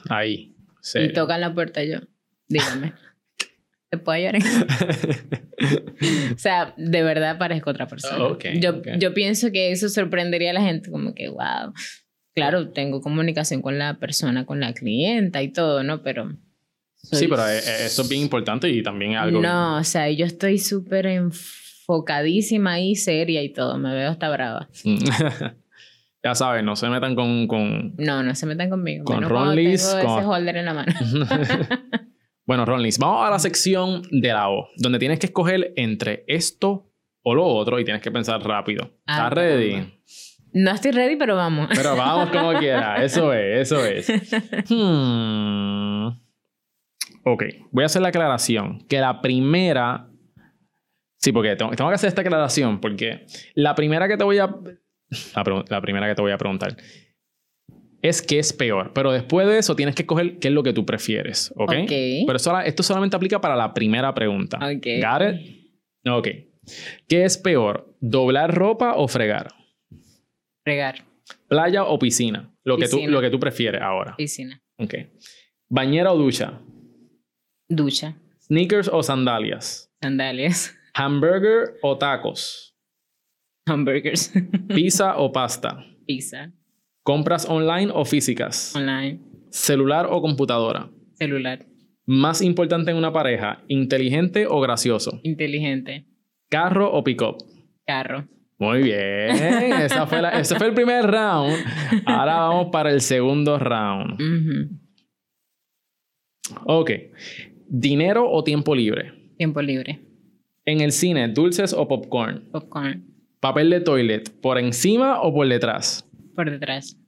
Ahí. Sí. Y tocan la puerta yo, dígame. ¿Te puedo ayudar? o sea, de verdad parezco otra persona. yo, yo pienso que eso sorprendería a la gente, como que, wow, claro, tengo comunicación con la persona, con la clienta y todo, ¿no? Pero... Sí, pero eh, eso es bien importante y también algo... No, o sea, yo estoy súper enfocadísima y seria y todo, me veo hasta brava. ya sabes, no se metan con... con... No, no se metan conmigo. Con Ron Liz, tengo ese holder en la mano. bueno, Ron Liz, vamos a la sección de la O, donde tienes que escoger entre esto o lo otro y tienes que pensar rápido. ¿Estás ah, ready? No estoy ready, pero vamos. Pero vamos como quiera. Eso es, eso es. Hmm. Ok, voy a hacer la aclaración. Que la primera Sí, porque tengo, tengo que hacer esta aclaración, porque la primera que te voy a. La, la primera que te voy a preguntar es qué es peor. Pero después de eso tienes que escoger qué es lo que tú prefieres. ¿Ok? Ok. Pero eso- esto solamente aplica para la primera pregunta. Ok. ¿Got it? Ok. ¿Qué es peor? ¿Doblar ropa o fregar? ¿Playa o piscina? Lo que, tú, lo que tú prefieres ahora. Piscina. Ok. ¿Bañera o ducha? Ducha. ¿Sneakers o sandalias? Sandalias. ¿Hamburger o tacos? Hamburgers. ¿Pizza o pasta? Pizza. ¿Compras online o físicas? Online. ¿Celular o computadora? Celular. ¿Más importante en una pareja? ¿Inteligente o gracioso? Inteligente. ¿Carro o pick-up? Carro. Muy bien. Esa fue la- ese fue el primer round. Ahora vamos para el segundo round. Ujú. Ok. ¿Dinero o tiempo libre? Tiempo libre. En el cine, dulces o popcorn. Popcorn. Papel de toilet, ¿por encima o por detrás? Por detrás.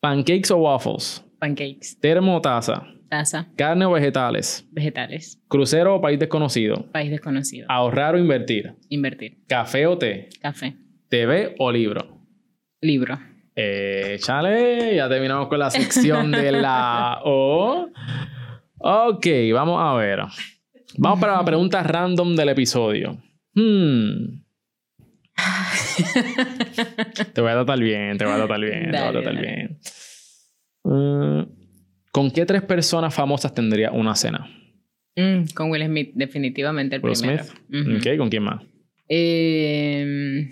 Pancakes o waffles. Pancakes. Termo o taza. Taza. Carne o vegetales. Vegetales. Crucero o país desconocido. País desconocido. Ahorrar o invertir. Invertir. Café o té. Café. TV o libro. Libro. Eh, chale, ya terminamos con la sección de la O. Ok, vamos a ver. Vamos para la pregunta random del episodio. Hmm. Te voy a tratar bien, te voy a tratar bien, te voy a tratar dale. bien. Mm, ¿Con qué tres personas famosas tendría una cena? Mm, con Will Smith, definitivamente el Will primero. Smith. ¿con quién más? Em,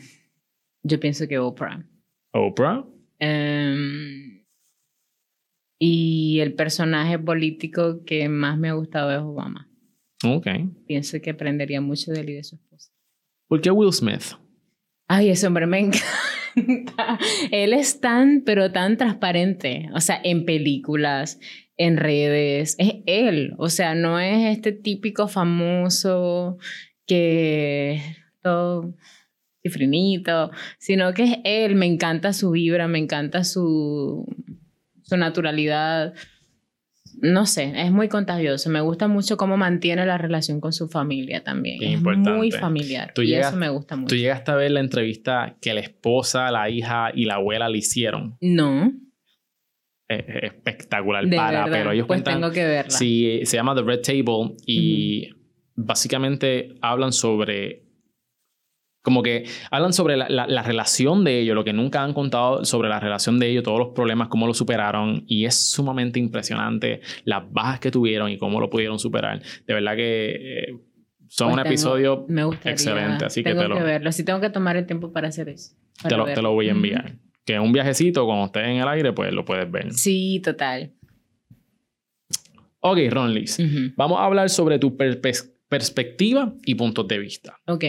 yo pienso que Oprah. Oprah. Em, y el personaje político que más me ha gustado es Obama. Ok. Pienso que aprendería mucho de él y de su esposa. ¿Por qué Will Smith? Ay, ese hombre me encanta. Él es tan, pero tan transparente. O sea, en películas, en redes. Es él. O sea, no es este típico famoso que todo cifrinito, sino que es él. Me encanta su vibra, me encanta su, su naturalidad. No sé, es muy contagioso. Me gusta mucho cómo mantiene la relación con su familia también. Qué es importante. muy familiar. Tú y llegas- eso me gusta mucho. ¿Tú llegaste a ver la entrevista que la esposa, la hija y la abuela le hicieron? No, Es es espectacular de para, verdad. pero ellos pues cuentan... tengo que verla. Sí, se llama The Red Table y básicamente hablan sobre... Como que hablan sobre la, la- la relación de ellos, lo que nunca han contado sobre la relación de ellos, todos los problemas, cómo lo superaron. Y es sumamente impresionante las bajas que tuvieron y cómo lo pudieron superar. De verdad que eh, son Pues un tengo- episodio me gustaría, excelente, así que tengo te lo- que verlo. Sí tengo que tomar el tiempo para hacer eso. te lo, te verlo. lo voy a enviar. Que es un viajecito, cuando estés en el aire, pues lo puedes ver. Sí, total. Ok, Ronlis. Ujú. Vamos a hablar sobre tu perspectiva y puntos de vista. Ok.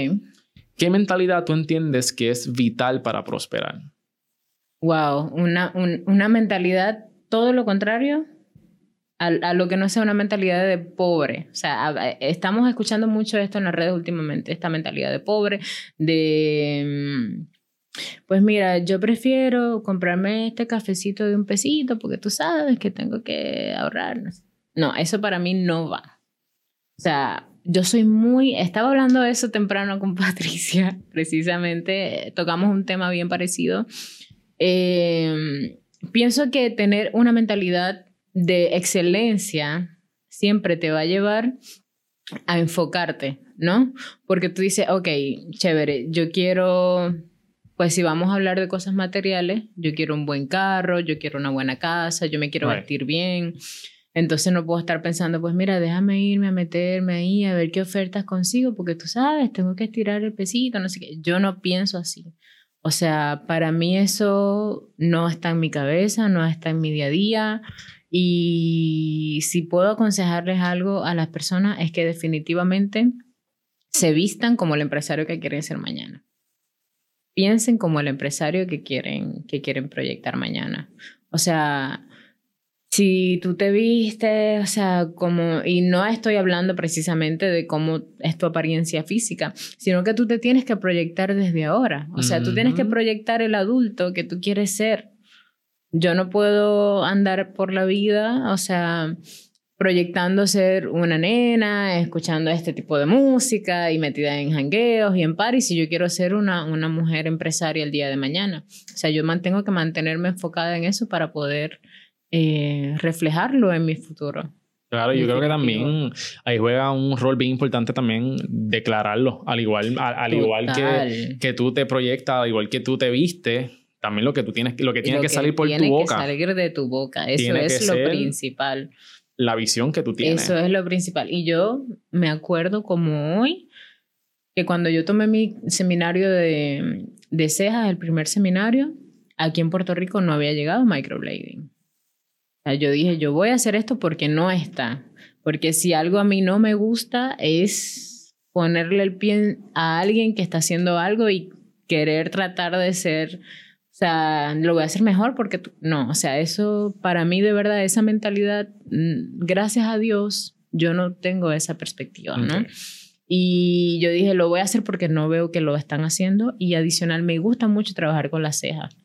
¿Qué mentalidad tú entiendes que es vital para prosperar? Wow, una, un- una mentalidad todo lo contrario a, a lo que no sea una mentalidad de pobre. O sea, a- estamos escuchando mucho esto en las redes últimamente, esta mentalidad de pobre, de... mm, Pues mira, yo prefiero comprarme este cafecito de un pesito porque tú sabes que tengo que ahorrar. No, eso para mí no va. O sea, yo soy muy... Estaba hablando de eso temprano con Patricia, precisamente. Tocamos un tema bien parecido. Eh, pienso que tener una mentalidad de excelencia siempre te va a llevar a enfocarte, ¿no? Porque tú dices, ok, chévere, yo quiero, pues si vamos a hablar de cosas materiales, yo quiero un buen carro, yo quiero una buena casa, yo me quiero Right. vestir bien. Entonces no puedo estar pensando, pues mira, déjame irme a meterme ahí a ver qué ofertas consigo, porque tú sabes, tengo que estirar el pesito, no sé qué. Yo no pienso así. O sea, para mí eso no está en mi cabeza, no está en mi día a día. Y si puedo aconsejarles algo a las personas es que definitivamente se vistan como el empresario que quieren ser mañana. Piensen como el empresario que quieren, que quieren proyectar mañana. O sea, si tú te vistes, o sea, como, y no estoy hablando precisamente de cómo es tu apariencia física, sino que tú te tienes que proyectar desde ahora. O sea, tú tienes que proyectar el adulto que tú quieres ser. Yo no puedo andar por la vida, o sea, proyectando ser una nena, escuchando este tipo de música y metida en jangueos y en paris, y yo quiero ser una, una mujer empresaria el día de mañana. O sea, yo mantengo que mantenerme enfocada en eso para poder eh, reflejarlo en mi futuro. Claro, yo creo que también ahí juega un rol bien importante también declararlo, al igual, al, igual que, que tú te proyectas, al igual que tú te vistes, también lo que tú tienes, lo que tiene que, salir por tu boca. Que salir de tu boca, eso es lo principal. La visión que tú tienes. Eso es lo principal. Y yo me acuerdo como hoy que cuando yo tomé mi seminario de, de cejas, el primer seminario, aquí en Puerto Rico no había llegado microblading yo dije, yo voy a hacer esto porque no está. Porque si algo a mí no me gusta es ponerle el pie a alguien que está haciendo algo y querer tratar de ser, o sea, lo voy a hacer mejor porque no, o sea, eso para mí de verdad, esa mentalidad, mm, gracias a Dios, yo no tengo esa perspectiva, ¿no? Y yo dije, lo voy a hacer porque no veo que lo están haciendo y adicional me gusta mucho trabajar con las cejas.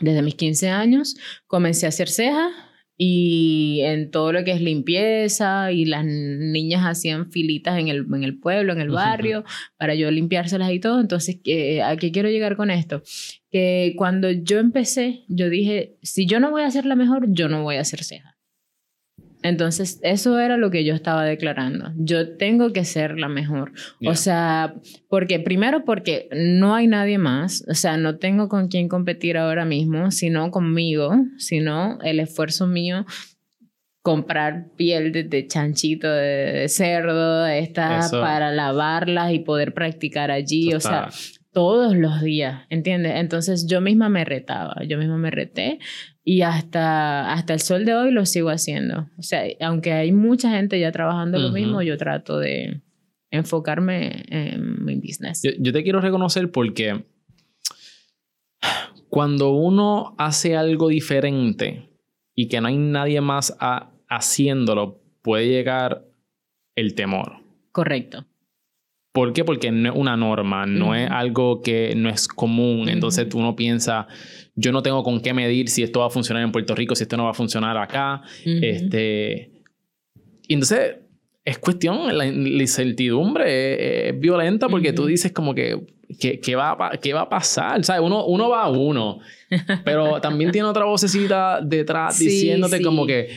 Desde mis 15 años comencé a hacer cejas y en todo lo que es limpieza y las niñas hacían filitas en el, en el pueblo, en el barrio, para yo limpiárselas y todo. Entonces, ¿a qué quiero llegar con esto? Que cuando yo empecé, yo dije, si yo no voy a hacer la mejor, yo no voy a hacer ceja. Entonces, eso era lo que yo estaba declarando. Yo tengo que ser la mejor. O sea, porque primero porque no hay nadie más, o sea, no tengo con quién competir ahora mismo, sino conmigo, sino el esfuerzo mío comprar piel de, chanchito, de, cerdo, estas para lavarlas y poder practicar allí, o sea, todos los días, ¿entiendes? Entonces yo misma me retaba, yo misma me reté y hasta, hasta el sol de hoy lo sigo haciendo. O sea, aunque hay mucha gente ya trabajando lo mismo, yo trato de enfocarme en mi business. Yo, te quiero reconocer porque cuando uno hace algo diferente y que no hay nadie más haciéndolo, puede llegar el temor. Correcto. ¿Por qué? Porque no es una norma, no es algo que no es común. Entonces tú no piensas, yo no tengo con qué medir si esto va a funcionar en Puerto Rico, si esto no va a funcionar acá. este, y entonces es cuestión, la, incertidumbre es, violenta porque tú dices como que, ¿qué, va, a, qué va a pasar? ¿Sabes? Uno, uno va a uno, pero también tiene otra vocecita detrás diciéndote como que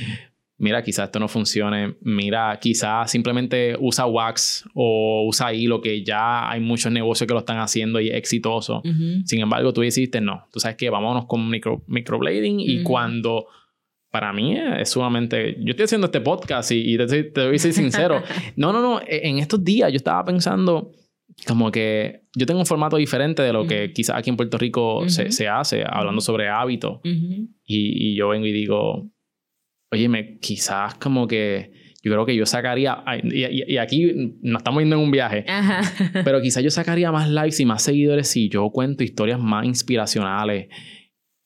mira, quizás esto no funcione, mira, quizás simplemente usa wax o usa hilo, que ya hay muchos negocios que lo están haciendo y es exitoso. Sin embargo, tú dijiste, no, tú sabes que vámonos con micro, microblading y cuando... Para mí es sumamente... Yo estoy haciendo este podcast y, te, te voy a ser sincero. no, no, no. E, en estos días yo estaba pensando como que yo tengo un formato diferente de lo que quizás aquí en Puerto Rico se, se, hace, hablando sobre hábitos. y, y, yo vengo y digo, oye, quizás como que yo creo que yo sacaría, y, aquí nos estamos yendo en un viaje, pero quizás yo sacaría más likes y más seguidores si yo cuento historias más inspiracionales,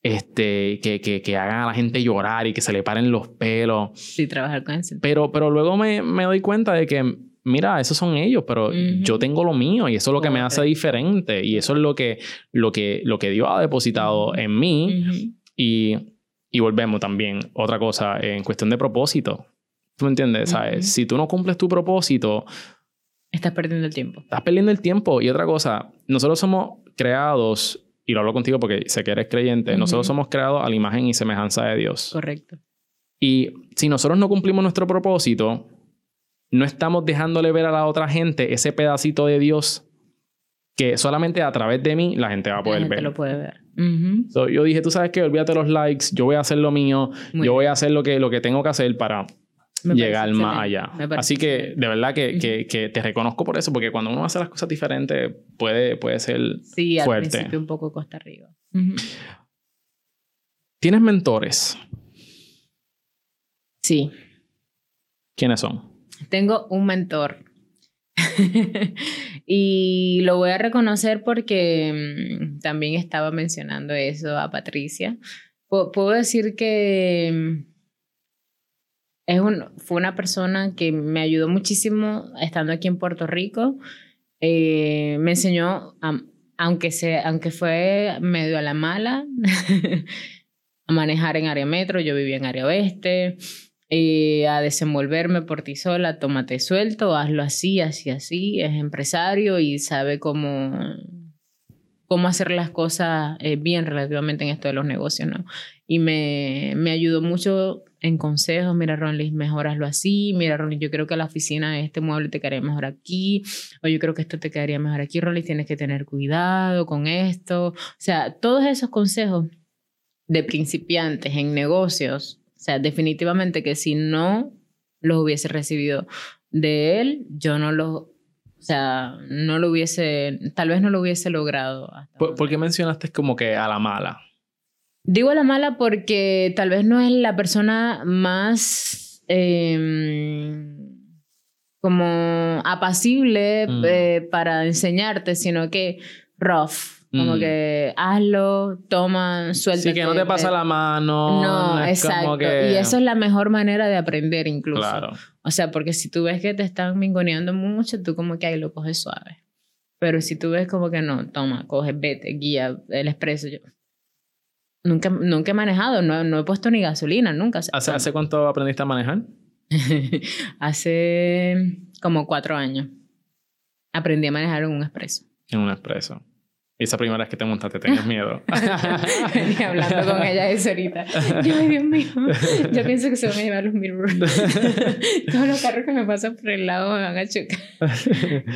este, que, que, que hagan a la gente llorar y que se le paren los pelos. Sí, trabajar con eso. Pero, pero luego me, me doy cuenta de que, mira, esos son ellos, pero yo tengo lo mío y eso es lo que me hace diferente y eso es lo que, lo que, lo que Dios ha depositado en mí y y volvemos también, otra cosa, en cuestión de propósito. ¿Tú me entiendes? ¿Sabes? Si tú no cumples tu propósito... Estás perdiendo el tiempo. Estás perdiendo el tiempo. Y otra cosa, nosotros somos creados, y lo hablo contigo porque sé que eres creyente, nosotros somos creados a la imagen y semejanza de Dios. Correcto. Y si nosotros no cumplimos nuestro propósito, no estamos dejándole ver a la otra gente ese pedacito de Dios que solamente a través de mí la gente va a poder la gente ver. lo puede ver. yo dije, tú sabes que olvídate los likes, yo voy a hacer lo mío, yo voy a hacer lo que, lo que tengo que hacer para llegar más allá. Así que de verdad que, que, te reconozco por eso, porque cuando uno hace las cosas diferentes puede, puede ser sí, al principio un poco costa arriba. ¿Tienes mentores? Sí. ¿Quiénes son? Tengo un mentor y lo voy a reconocer porque mm, también estaba mencionando eso a Patricia. puedo decir que mm, es un, fue una persona que me ayudó muchísimo estando aquí en Puerto Rico. Eh, me enseñó, aunque, se, aunque fue medio a la mala, a manejar en área metro. Yo vivía en área oeste. Eh, a desenvolverme por ti sola, tómate suelto, hazlo así, así, así, es empresario y sabe cómo, cómo hacer las cosas eh, bien relativamente en esto de los negocios, ¿no? Y me, me ayudó mucho en consejos, mira Ronly, mejoraslo así, mira Ronly, yo creo que la oficina este mueble te quedaría mejor aquí, o yo creo que esto te quedaría mejor aquí, Ronly, tienes que tener cuidado con esto. O sea, todos esos consejos de principiantes en negocios, sea, definitivamente que si no los hubiese recibido de él, yo no los, o sea, no lo hubiese, tal vez no lo hubiese logrado. ¿Por, qué mencionaste como que a la mala? Digo a la mala porque tal vez no es la persona más em, como apacible mm. eh, para enseñarte, sino que rough como mm. que hazlo, toma, suelta. Sí, que no te pasa la mano. No, exacto. Y eso es la mejor manera de aprender incluso. Claro. O sea, porque si tú ves que te están mingoneando mucho, tú como que ahí lo coges suave. Pero si tú ves como que no, toma, coge, vete, guía, el expreso. Yo nunca, nunca he manejado, no, no he puesto ni gasolina, nunca. ¿Hace, ¿Hace cuánto aprendiste a manejar? Hace como cuatro años. Aprendí a manejar en un expreso. En un expreso. Y esa primera vez que te montaste, tenías miedo. Venía hablando con ella eso ahorita. Yo, ay, Dios mío, yo pienso que se van a llevar los mirrors. Todos los carros que me pasan por el lado me van a chocar.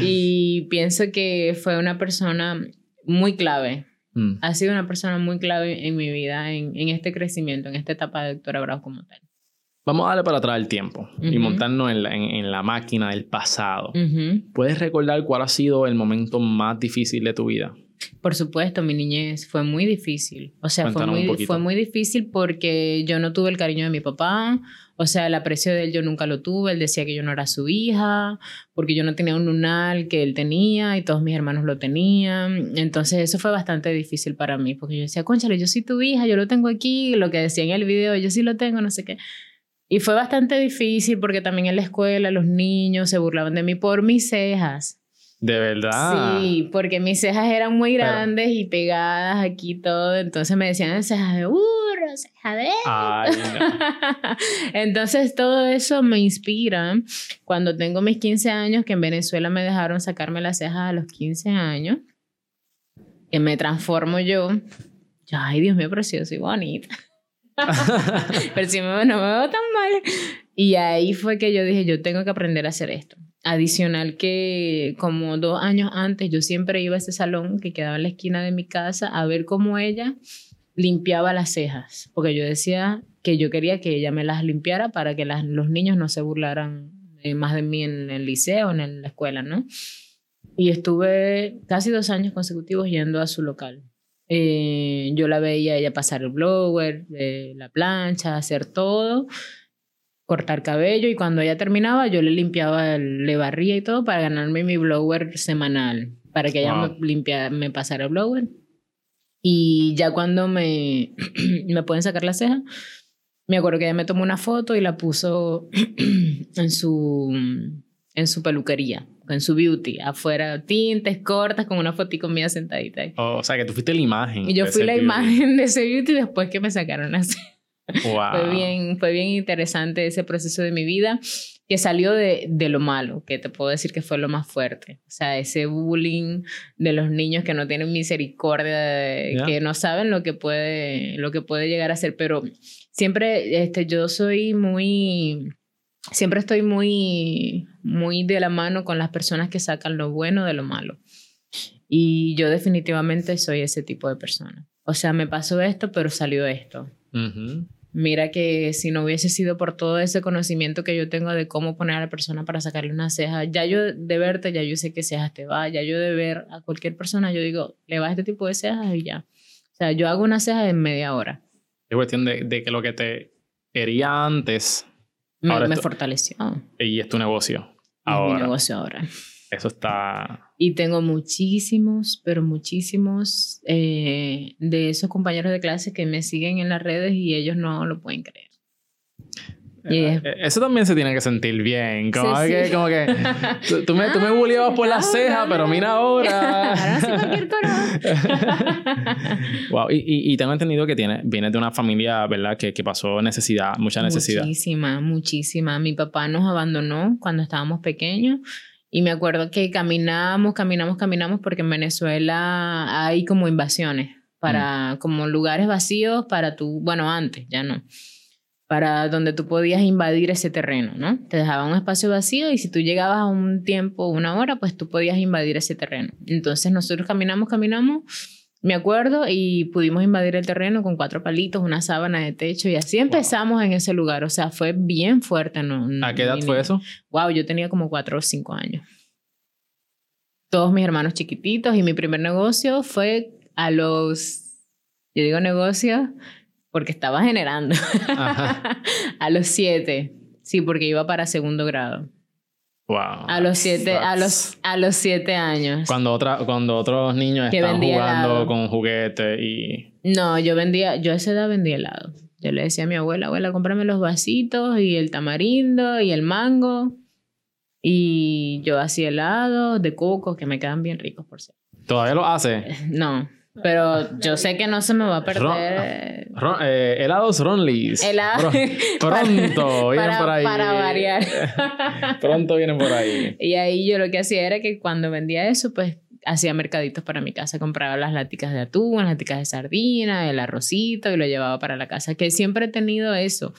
y pienso que fue una persona muy clave. Mm. Ha sido una persona muy clave en mi vida, en, en, este crecimiento, en esta etapa de doctora Bravo como tal. Vamos a darle para atrás el tiempo y montarnos en la, en, la, máquina del pasado. ¿Puedes recordar cuál ha sido el momento más difícil de tu vida? Por supuesto, mi niñez fue muy difícil. O sea, fue muy, fue muy difícil porque yo no tuve el cariño de mi papá. O sea, el aprecio de él yo nunca lo tuve. Él decía que yo no era su hija, porque yo no tenía un lunar que él tenía y todos mis hermanos lo tenían. Entonces, eso fue bastante difícil para mí, porque yo decía, conchale, yo soy tu hija, yo lo tengo aquí, lo que decía en el video, yo sí lo tengo, no sé qué. Y fue bastante difícil porque también en la escuela los niños se burlaban de mí por mis cejas. De verdad. Sí, porque mis cejas eran muy grandes y pegadas aquí todo. Entonces me decían cejas de burro, cejas de. Ay, Entonces todo eso me inspira cuando tengo mis 15 años, que en Venezuela me dejaron sacarme las cejas a los 15 años, que me transformo yo. ay, Dios mío, precioso y bonita. pero si no me veo tan mal. Y ahí fue que yo dije, yo tengo que aprender a hacer esto. Adicional que como dos años antes yo siempre iba a ese salón que quedaba en la esquina de mi casa a ver cómo ella limpiaba las cejas, porque yo decía que yo quería que ella me las limpiara para que los niños no se burlaran eh, más de mí en el liceo, en la escuela, ¿no? Y estuve casi dos años consecutivos yendo a su local. Eh, yo la veía ella pasar el blower, eh, la plancha, hacer todo cortar cabello y cuando ella terminaba yo le limpiaba, le barría y todo para ganarme mi blower semanal, para que ella me, limpia, me pasara el blower. Y ya cuando me, me pueden sacar la ceja, me acuerdo que ella me tomó una foto y la puso en su, en su peluquería, en su beauty, afuera, tintes cortas, con una fotico mía sentadita ahí. Oh, o sea, que tú fuiste la imagen. Y yo fui la imagen de ese beauty después que me sacaron la ceja. Fue, bien, fue bien interesante ese proceso de mi vida que salió de, de, lo malo, que te puedo decir que fue lo más fuerte. O sea, ese bullying de los niños que no tienen misericordia, que no saben lo que, puede, lo que puede llegar a ser. Pero siempre este, yo soy muy, siempre estoy muy, muy de la mano con las personas que sacan lo bueno de lo malo. Y yo definitivamente soy ese tipo de persona. O sea, me pasó esto, pero salió esto. Mira que si no hubiese sido por todo ese conocimiento que yo tengo de cómo poner a la persona para sacarle una ceja, ya yo de verte, ya yo sé qué cejas te va, ya yo de ver a cualquier persona, yo digo, le va este tipo de cejas y ya. O sea, yo hago una ceja en media hora. Es cuestión de, de que lo que te hería antes... Me, me fortaleció. Y es tu negocio. Ahora. Es mi negocio ahora. Eso está... Y tengo muchísimos, pero muchísimos eh, de esos compañeros de clase que me siguen en las redes y ellos no lo pueden creer. Y es- Eh, Eso también se tiene que sentir bien. Como Sí, que, sí. como que tú, tú me, tú me bulleabas por la ceja, no, pero mira ahora. Ahora hace cualquier wow. Y, y, y tengo entendido que tiene, vienes de una familia, ¿verdad? Que, que pasó necesidad, mucha necesidad. Muchísima, muchísima. Mi papá nos abandonó cuando estábamos pequeños y me acuerdo que caminamos, caminamos, caminamos porque en Venezuela hay como invasiones para Mm. como lugares vacíos para tu, bueno, antes, ya no. Para donde tú podías invadir ese terreno, ¿no? Te dejaban un espacio vacío y si tú llegabas a un tiempo, una hora, pues tú podías invadir ese terreno. Entonces nosotros caminamos, caminamos me acuerdo y pudimos invadir el terreno con cuatro palitos, una sábana de techo y así empezamos en ese lugar. O sea, fue bien fuerte. ¿no? ¿A qué edad fue eso? Wow, yo tenía como cuatro o cinco años. Todos mis hermanos chiquititos y mi primer negocio fue a los, yo digo negocio porque estaba generando, Ajá. a los siete. Sí, porque iba para segundo grado. Wow. A los siete, a los, a los siete años. Cuando, otra, cuando otros niños Que están jugando helado. con juguetes y... No, yo vendía, yo a esa edad vendía helado. Yo le decía a mi abuela, abuela, cómprame los vasitos y el tamarindo y el mango. Y yo hacía helado de coco, que me quedan bien ricos, por cierto. ¿Todavía lo hace? No, pero yo sé que no se me va a perder. Ron- eh, helados Ronlis. Helado. Pronto vienen para, por ahí. para variar. Pronto vienen por ahí. Y ahí yo lo que hacía era que cuando vendía eso, pues hacía mercaditos para mi casa. Compraba las laticas de atún, las laticas de sardina, el arrocito y lo llevaba para la casa. Que siempre he tenido eso.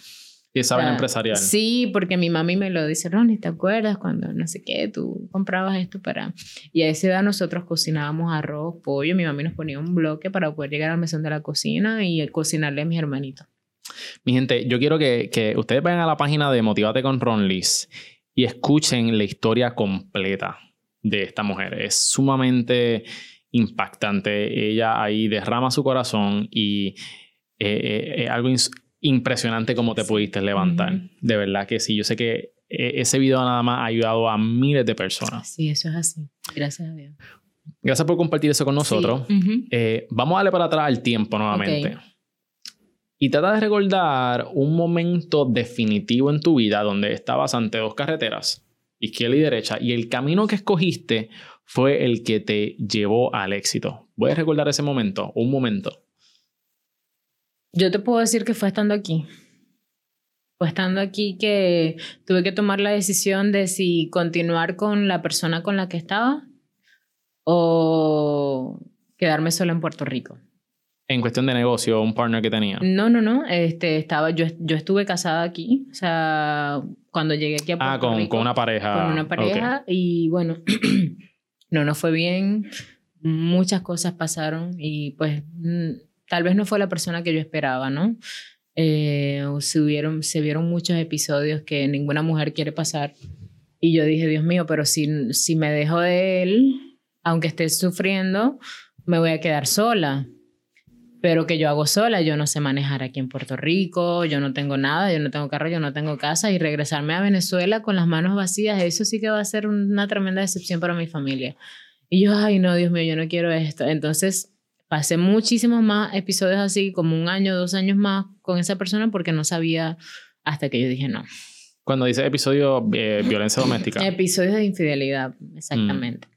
Y saben O sea, empresarial. Sí, porque mi mami me lo dice, Ronnie, ¿te acuerdas cuando no sé qué, tú comprabas esto para... Y a esa edad nosotros cocinábamos arroz, pollo, mi mami nos ponía un bloque para poder llegar al mesón de la cocina y cocinarle a mis hermanitos. Mi gente, yo quiero que, que ustedes vayan a la página de Motivate con Ron Liz y escuchen la historia completa de esta mujer. Es sumamente impactante. Ella ahí derrama su corazón y eh, eh, algo impresionante como te pudiste levantar. Ujú. De verdad que sí. Yo sé que eh, ese video nada más ha ayudado a miles de personas. Sí, eso es así. Gracias a Dios. Gracias por compartir eso con nosotros. Sí. Ujú. Eh, vamos a darle para atrás al tiempo nuevamente. Ok. Y trata de recordar un momento definitivo en tu vida donde estabas ante dos carreteras, izquierda y derecha, y el camino que escogiste fue el que te llevó al éxito. ¿Puedes recordar ese momento? Un momento. Yo te puedo decir que fue estando aquí. Fue estando aquí que tuve que tomar la decisión de si continuar con la persona con la que estaba o quedarme sola en Puerto Rico. En cuestión de negocio, un partner que tenía. No, no, no. Este, estaba, yo, yo estuve casada aquí. O sea, cuando llegué aquí a Puerto Ah, con, Rico. con una pareja. Con una pareja. Y bueno, no nos fue bien. Muchas cosas pasaron y pues mm, tal vez no fue la persona que yo esperaba, ¿no? Eh, se, se vieron muchos episodios que ninguna mujer quiere pasar. Y yo dije, Dios mío, pero si, si me dejo de él, aunque esté sufriendo, me voy a quedar sola. Pero que yo hago sola, yo no sé manejar aquí en Puerto Rico, yo no tengo nada, yo no tengo carro, yo no tengo casa y regresarme a Venezuela con las manos vacías, eso sí que va a ser una tremenda decepción para mi familia. Y yo, ay no, Dios mío, yo no quiero esto. Entonces pasé muchísimos más episodios así, como un año, dos años más con esa persona porque no sabía hasta que yo dije no. Cuando dice episodio eh, violencia doméstica. Episodios de infidelidad, exactamente.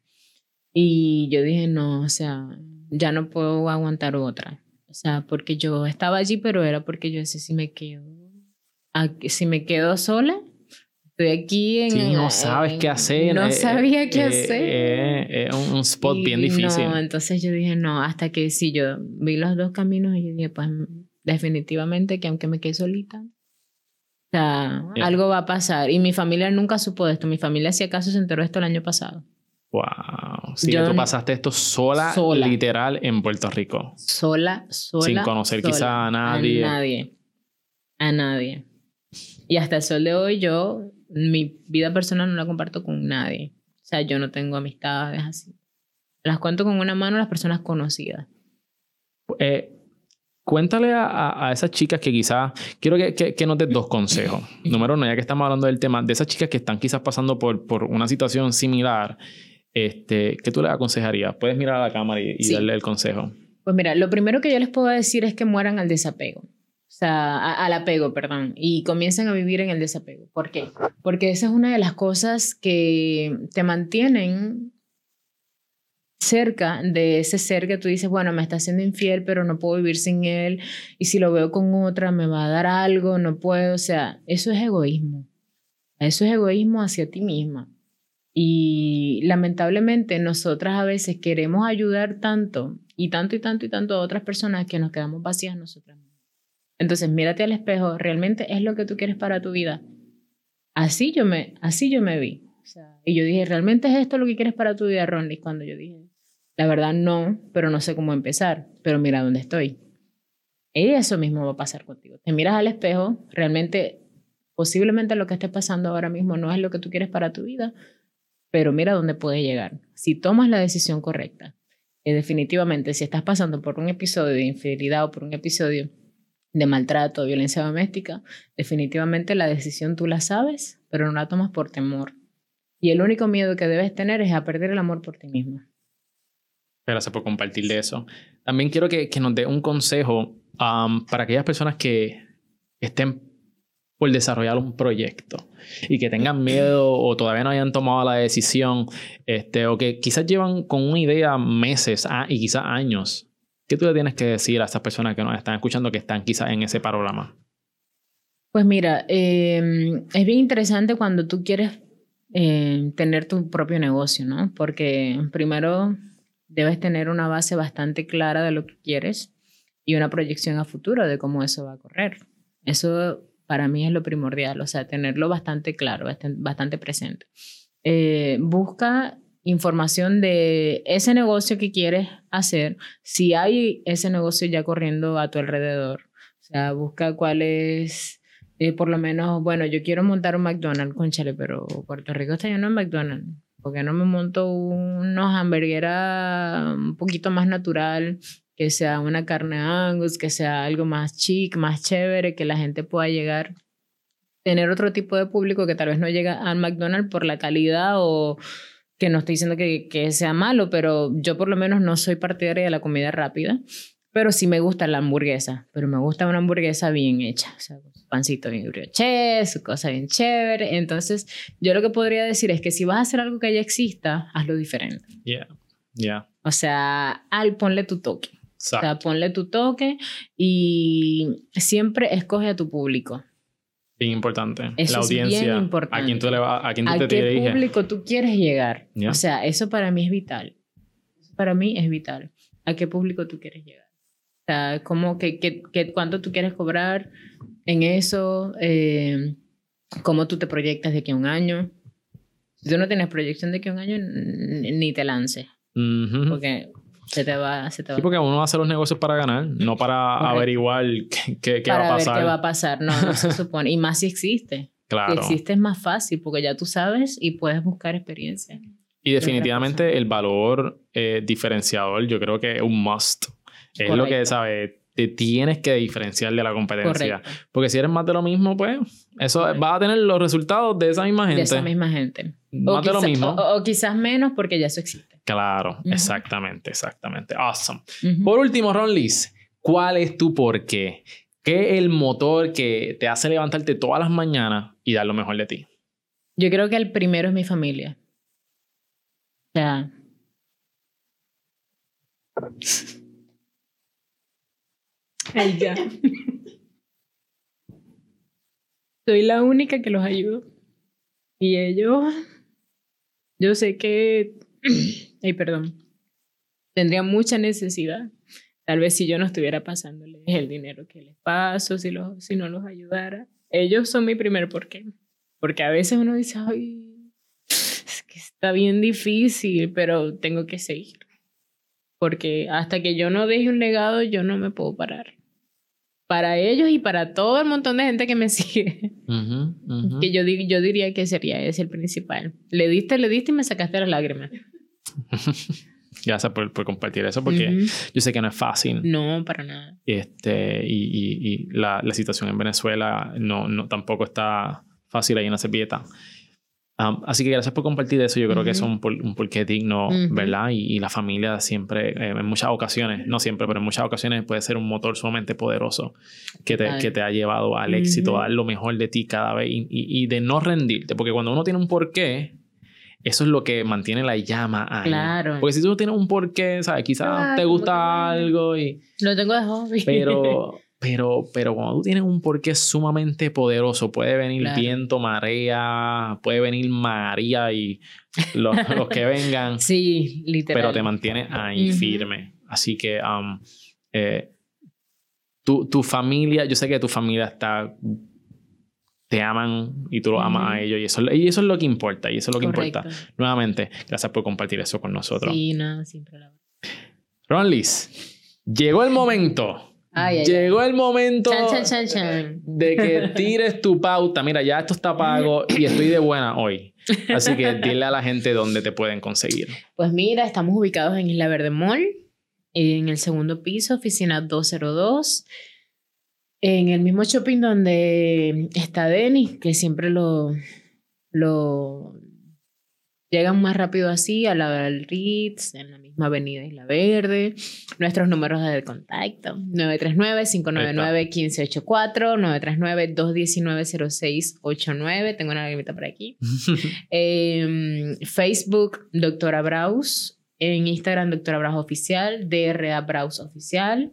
Y yo dije, no, o sea, ya no puedo aguantar otra. O sea, porque yo estaba allí, pero era porque yo decía, si me quedo, aquí- si me quedo sola, estoy aquí en... Sí, no en- sabes qué hacer. No eh, sabía qué eh, hacer. eh, Es un, un spot Y bien difícil. No, entonces yo dije, no, hasta que sí, yo vi los dos caminos y yo dije, pues definitivamente que aunque me quede solita, o sea, algo va a pasar. Y mi familia nunca supo de esto. Mi familia, si acaso, se enteró de esto el año pasado. Wow. Sí, Yo tú pasaste esto sola, Sola. literal, en Puerto Rico. Sola, sola. Sin conocer sola. quizá a nadie. A nadie. A nadie. Y hasta el sol de hoy, yo, mi vida personal no la comparto con nadie. O sea, yo no tengo amistades así. Las cuento con una mano las personas conocidas. Eh, cuéntale a, a- a esas chicas que quizás, quiero que, que, que nos des dos consejos. Número uno, ya que estamos hablando del tema, de esas chicas que están quizás pasando por, por una situación similar, este, ¿qué tú les aconsejarías? Puedes mirar a la cámara y, y Sí. darle el consejo. Pues mira, lo primero que yo les puedo decir es que mueran al desapego. O sea, al apego, perdón, y comienzan a vivir en el desapego. ¿Por qué? Porque esa es una de las cosas que te mantienen cerca de ese ser que tú dices, bueno, me está haciendo infiel, pero no puedo vivir sin él, y si lo veo con otra, me va a dar algo, no puedo, o sea, eso es egoísmo. Eso es egoísmo hacia ti misma. Y lamentablemente nosotras a veces queremos ayudar tanto y tanto y tanto y tanto a otras personas que nos quedamos vacías nosotras Entonces, mírate al espejo, ¿realmente es lo que tú quieres para tu vida? Así yo me, así yo me vi. y yo dije, ¿realmente es esto lo que quieres para tu vida, Ronnie? Cuando yo dije, la verdad no, pero no sé cómo empezar, pero mira dónde estoy. Y eso mismo va a pasar contigo. Te miras al espejo, realmente, posiblemente lo que esté pasando ahora mismo no es lo que tú quieres para tu vida, pero mira dónde puedes llegar. Si tomas la decisión correcta, y definitivamente si estás pasando por un episodio de infidelidad o por un episodio de maltrato violencia doméstica, definitivamente la decisión tú la sabes, pero no la tomas por temor. Y el único miedo que debes tener es a perder el amor por ti mismo. Gracias por compartir de eso. También quiero que, que nos dé un consejo um, para aquellas personas que estén por desarrollar un proyecto y que tengan miedo o todavía no hayan tomado la decisión, este, o que quizás llevan con una idea meses y quizás años. ¿Qué tú le tienes que decir a esas personas que nos están escuchando que están quizás en ese panorama? Pues mira, em, es bien interesante cuando tú quieres em, tener tu propio negocio, ¿no? Porque primero debes tener una base bastante clara de lo que quieres y una proyección a futuro de cómo eso va a correr. Eso para mí es lo primordial, o sea, tenerlo bastante claro, bastante presente. Eh, busca información de ese negocio que quieres hacer, si hay ese negocio ya corriendo a tu alrededor. O sea, busca cuál es, eh, por lo menos, bueno, yo quiero montar un McDonald's, conchale, pero Puerto Rico está lleno de McDonald's. ¿Por qué no me monto unos hamburgueras un poquito más natural? que sea una carne angus, que sea algo más chic, más chévere, que la gente pueda llegar, tener otro tipo de público que tal vez no llega al McDonald's por la calidad o que no estoy diciendo que, que sea malo, pero yo por lo menos no soy partidaria de la comida rápida, pero sí me gusta la hamburguesa, pero me gusta una hamburguesa bien hecha, o sea, pancito bien brioche, su cosa bien chévere. Entonces, yo lo que podría decir es que si vas a hacer algo que ya exista, hazlo diferente. Yeah, yeah. O sea, al ponle tu toque. O sea, ponle tu toque y siempre escoge a tu público. Bien importante. la audiencia. Bien importante. A quién tú, le va, a quién tú ¿A qué público tú quieres llegar? O sea, eso para mí es vital. para mí es vital. ¿A qué público tú quieres llegar? O sea, ¿cómo, que, que, ¿cuánto tú quieres cobrar en eso? Eh, ¿Cómo tú te proyectas de aquí a un año? Si tú no tienes proyección de aquí a un año, ni te lances. Porque se te va, se te va. Sí, porque uno hace los negocios para ganar, no para averiguar qué, qué, va a pasar. Ver qué va a pasar, no, no se supone. Y más si existe. Claro. Si existe es más fácil porque ya tú sabes y puedes buscar experiencia. Y definitivamente el valor eh, diferenciador, yo creo que es un must. Es lo que, ¿sabes? Te tienes que diferenciar de la competencia. Porque si eres más de lo mismo, pues eso va a tener los resultados de esa misma gente. De esa misma gente. Más de lo mismo. o, quizás menos porque ya eso existe. Claro, exactamente, exactamente. Awesome. Por último, Ron Liz, ¿cuál es tu por qué? ¿Qué es el motor que te hace levantarte todas las mañanas y dar lo mejor de ti? Yo creo que el primero es mi familia. O sea. Ay, ya. Soy la única que los ayudo. Y ellos. Yo sé que ay, perdón, tendría mucha necesidad. Tal vez si yo no estuviera pasándoles el dinero que les paso, si, los, si no los ayudara. Ellos son mi primer porqué. Porque a veces uno dice, ay, es que está bien difícil, pero tengo que seguir. Porque hasta que yo no deje un legado, yo no me puedo parar. Para ellos y para todo el montón de gente que me sigue. Que yo, yo diría que sería ese el principal. Le diste, le diste y me sacaste las lágrimas. Gracias por, por, compartir eso, porque yo sé que no es fácil. No, para nada. Este, y, y, la, la, situación en Venezuela no, no, tampoco está fácil ahí en la servilleta. Um, así que gracias por compartir eso. Yo creo que es un, un porqué digno, ¿verdad? Y, la familia siempre, eh, en muchas ocasiones, no siempre, pero en muchas ocasiones puede ser un motor sumamente poderoso que te, que te ha llevado al éxito, a dar lo mejor de ti cada vez y, y, de no rendirte. Porque cuando uno tiene un porqué, eso es lo que mantiene la llama ahí. Claro. Porque si tú no tienes un porqué, ¿sabes? Quizás ah, te gusta algo y... Lo tengo de hobby. Pero... Pero, pero cuando tú tienes un porqué sumamente poderoso, puede venir viento, marea, puede venir María y los, los, que vengan. Sí, literal. Pero te mantiene ahí firme. Así que um, eh, tu, tu, familia, yo sé que tu familia está te aman y tú lo amas a ellos y eso, y eso es lo que importa y eso es lo que importa. Nuevamente, gracias por compartir eso con nosotros. Sí, nada, siempre la Ron Liz, llegó el momento Llegó el momento de que tires tu pauta. Mira, ya esto está pago y estoy de buena hoy. Así que dile a la gente dónde te pueden conseguir. Pues mira, estamos ubicados en Isla Verde Mall, en el segundo piso, oficina 202. En el mismo shopping donde está Denny, que siempre lo, lo Llegan más rápido así a la del Ritz, en la misma avenida Isla Verde. Nuestros números de contacto: 939-599-1584, 939-219-0689. Tengo una limita por aquí. Em, Facebook, Doctora Braus. En Instagram, Doctora Braus Oficial. DRA Braus Oficial.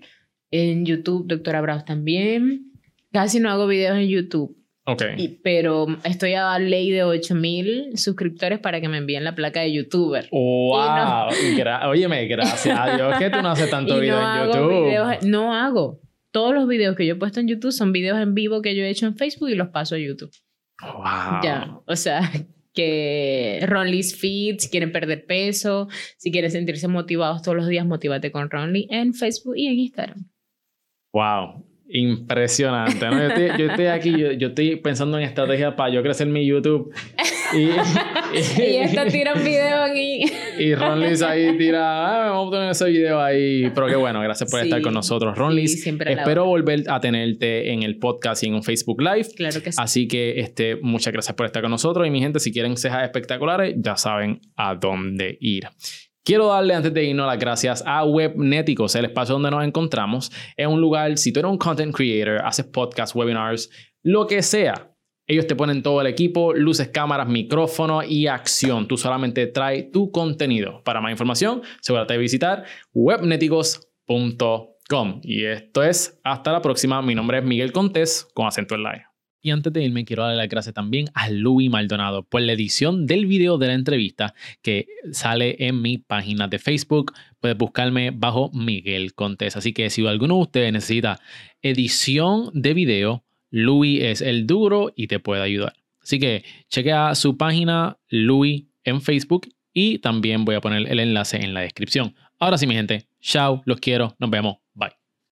En YouTube, Doctora Braus también. Casi no hago videos en YouTube Okay. pero estoy a ley de 8000 suscriptores para que me envíen la placa de youtuber. ¡Wow! No... Óyeme, gracias a Dios que tú no haces tanto video en YouTube. no hago. Todos los videos que yo he puesto en YouTube son videos en vivo que yo he hecho en Facebook y los paso a YouTube. ¡Wow! Ya, o sea, que Ronly's Feed, si quieren perder peso, si quieren sentirse motivados todos los días, motívate con Ronly en Facebook y en Instagram. ¡Wow! impresionante. ¿no? Yo, estoy, aquí, yo, estoy pensando en estrategias para yo crecer mi YouTube. Y, y, esto tira un video aquí. Y Ron Liz ahí tira, ah, vamos a poner ese video ahí. Pero qué bueno, gracias por estar con nosotros. Ron Liz, espero volver a tenerte en el podcast y en un Facebook Live. Claro que sí. Así que este, muchas gracias por estar con nosotros. Y mi gente, si quieren cejas espectaculares, ya saben a dónde ir. Quiero darle antes de irnos las gracias a Webnéticos, el espacio donde nos encontramos. Es un lugar, si tú eres un content creator, haces podcasts, webinars, lo que sea. Ellos te ponen todo el equipo, luces, cámaras, micrófono y acción. Tú solamente trae tu contenido. Para más información, asegúrate de visitar webneticos.com. Y esto es, hasta la próxima. Mi nombre es Miguel Contés, con acento en live. Y antes de irme, quiero darle las gracias también a Louis Maldonado por la edición del video de la entrevista que sale en mi página de Facebook. Puedes buscarme bajo Miguel Contés. Así que si alguno de ustedes necesita edición de video, Louis es el duro y te puede ayudar. Así que chequea su página Louis en Facebook y también voy a poner el enlace en la descripción. Ahora sí, mi gente, chao, los quiero, nos vemos.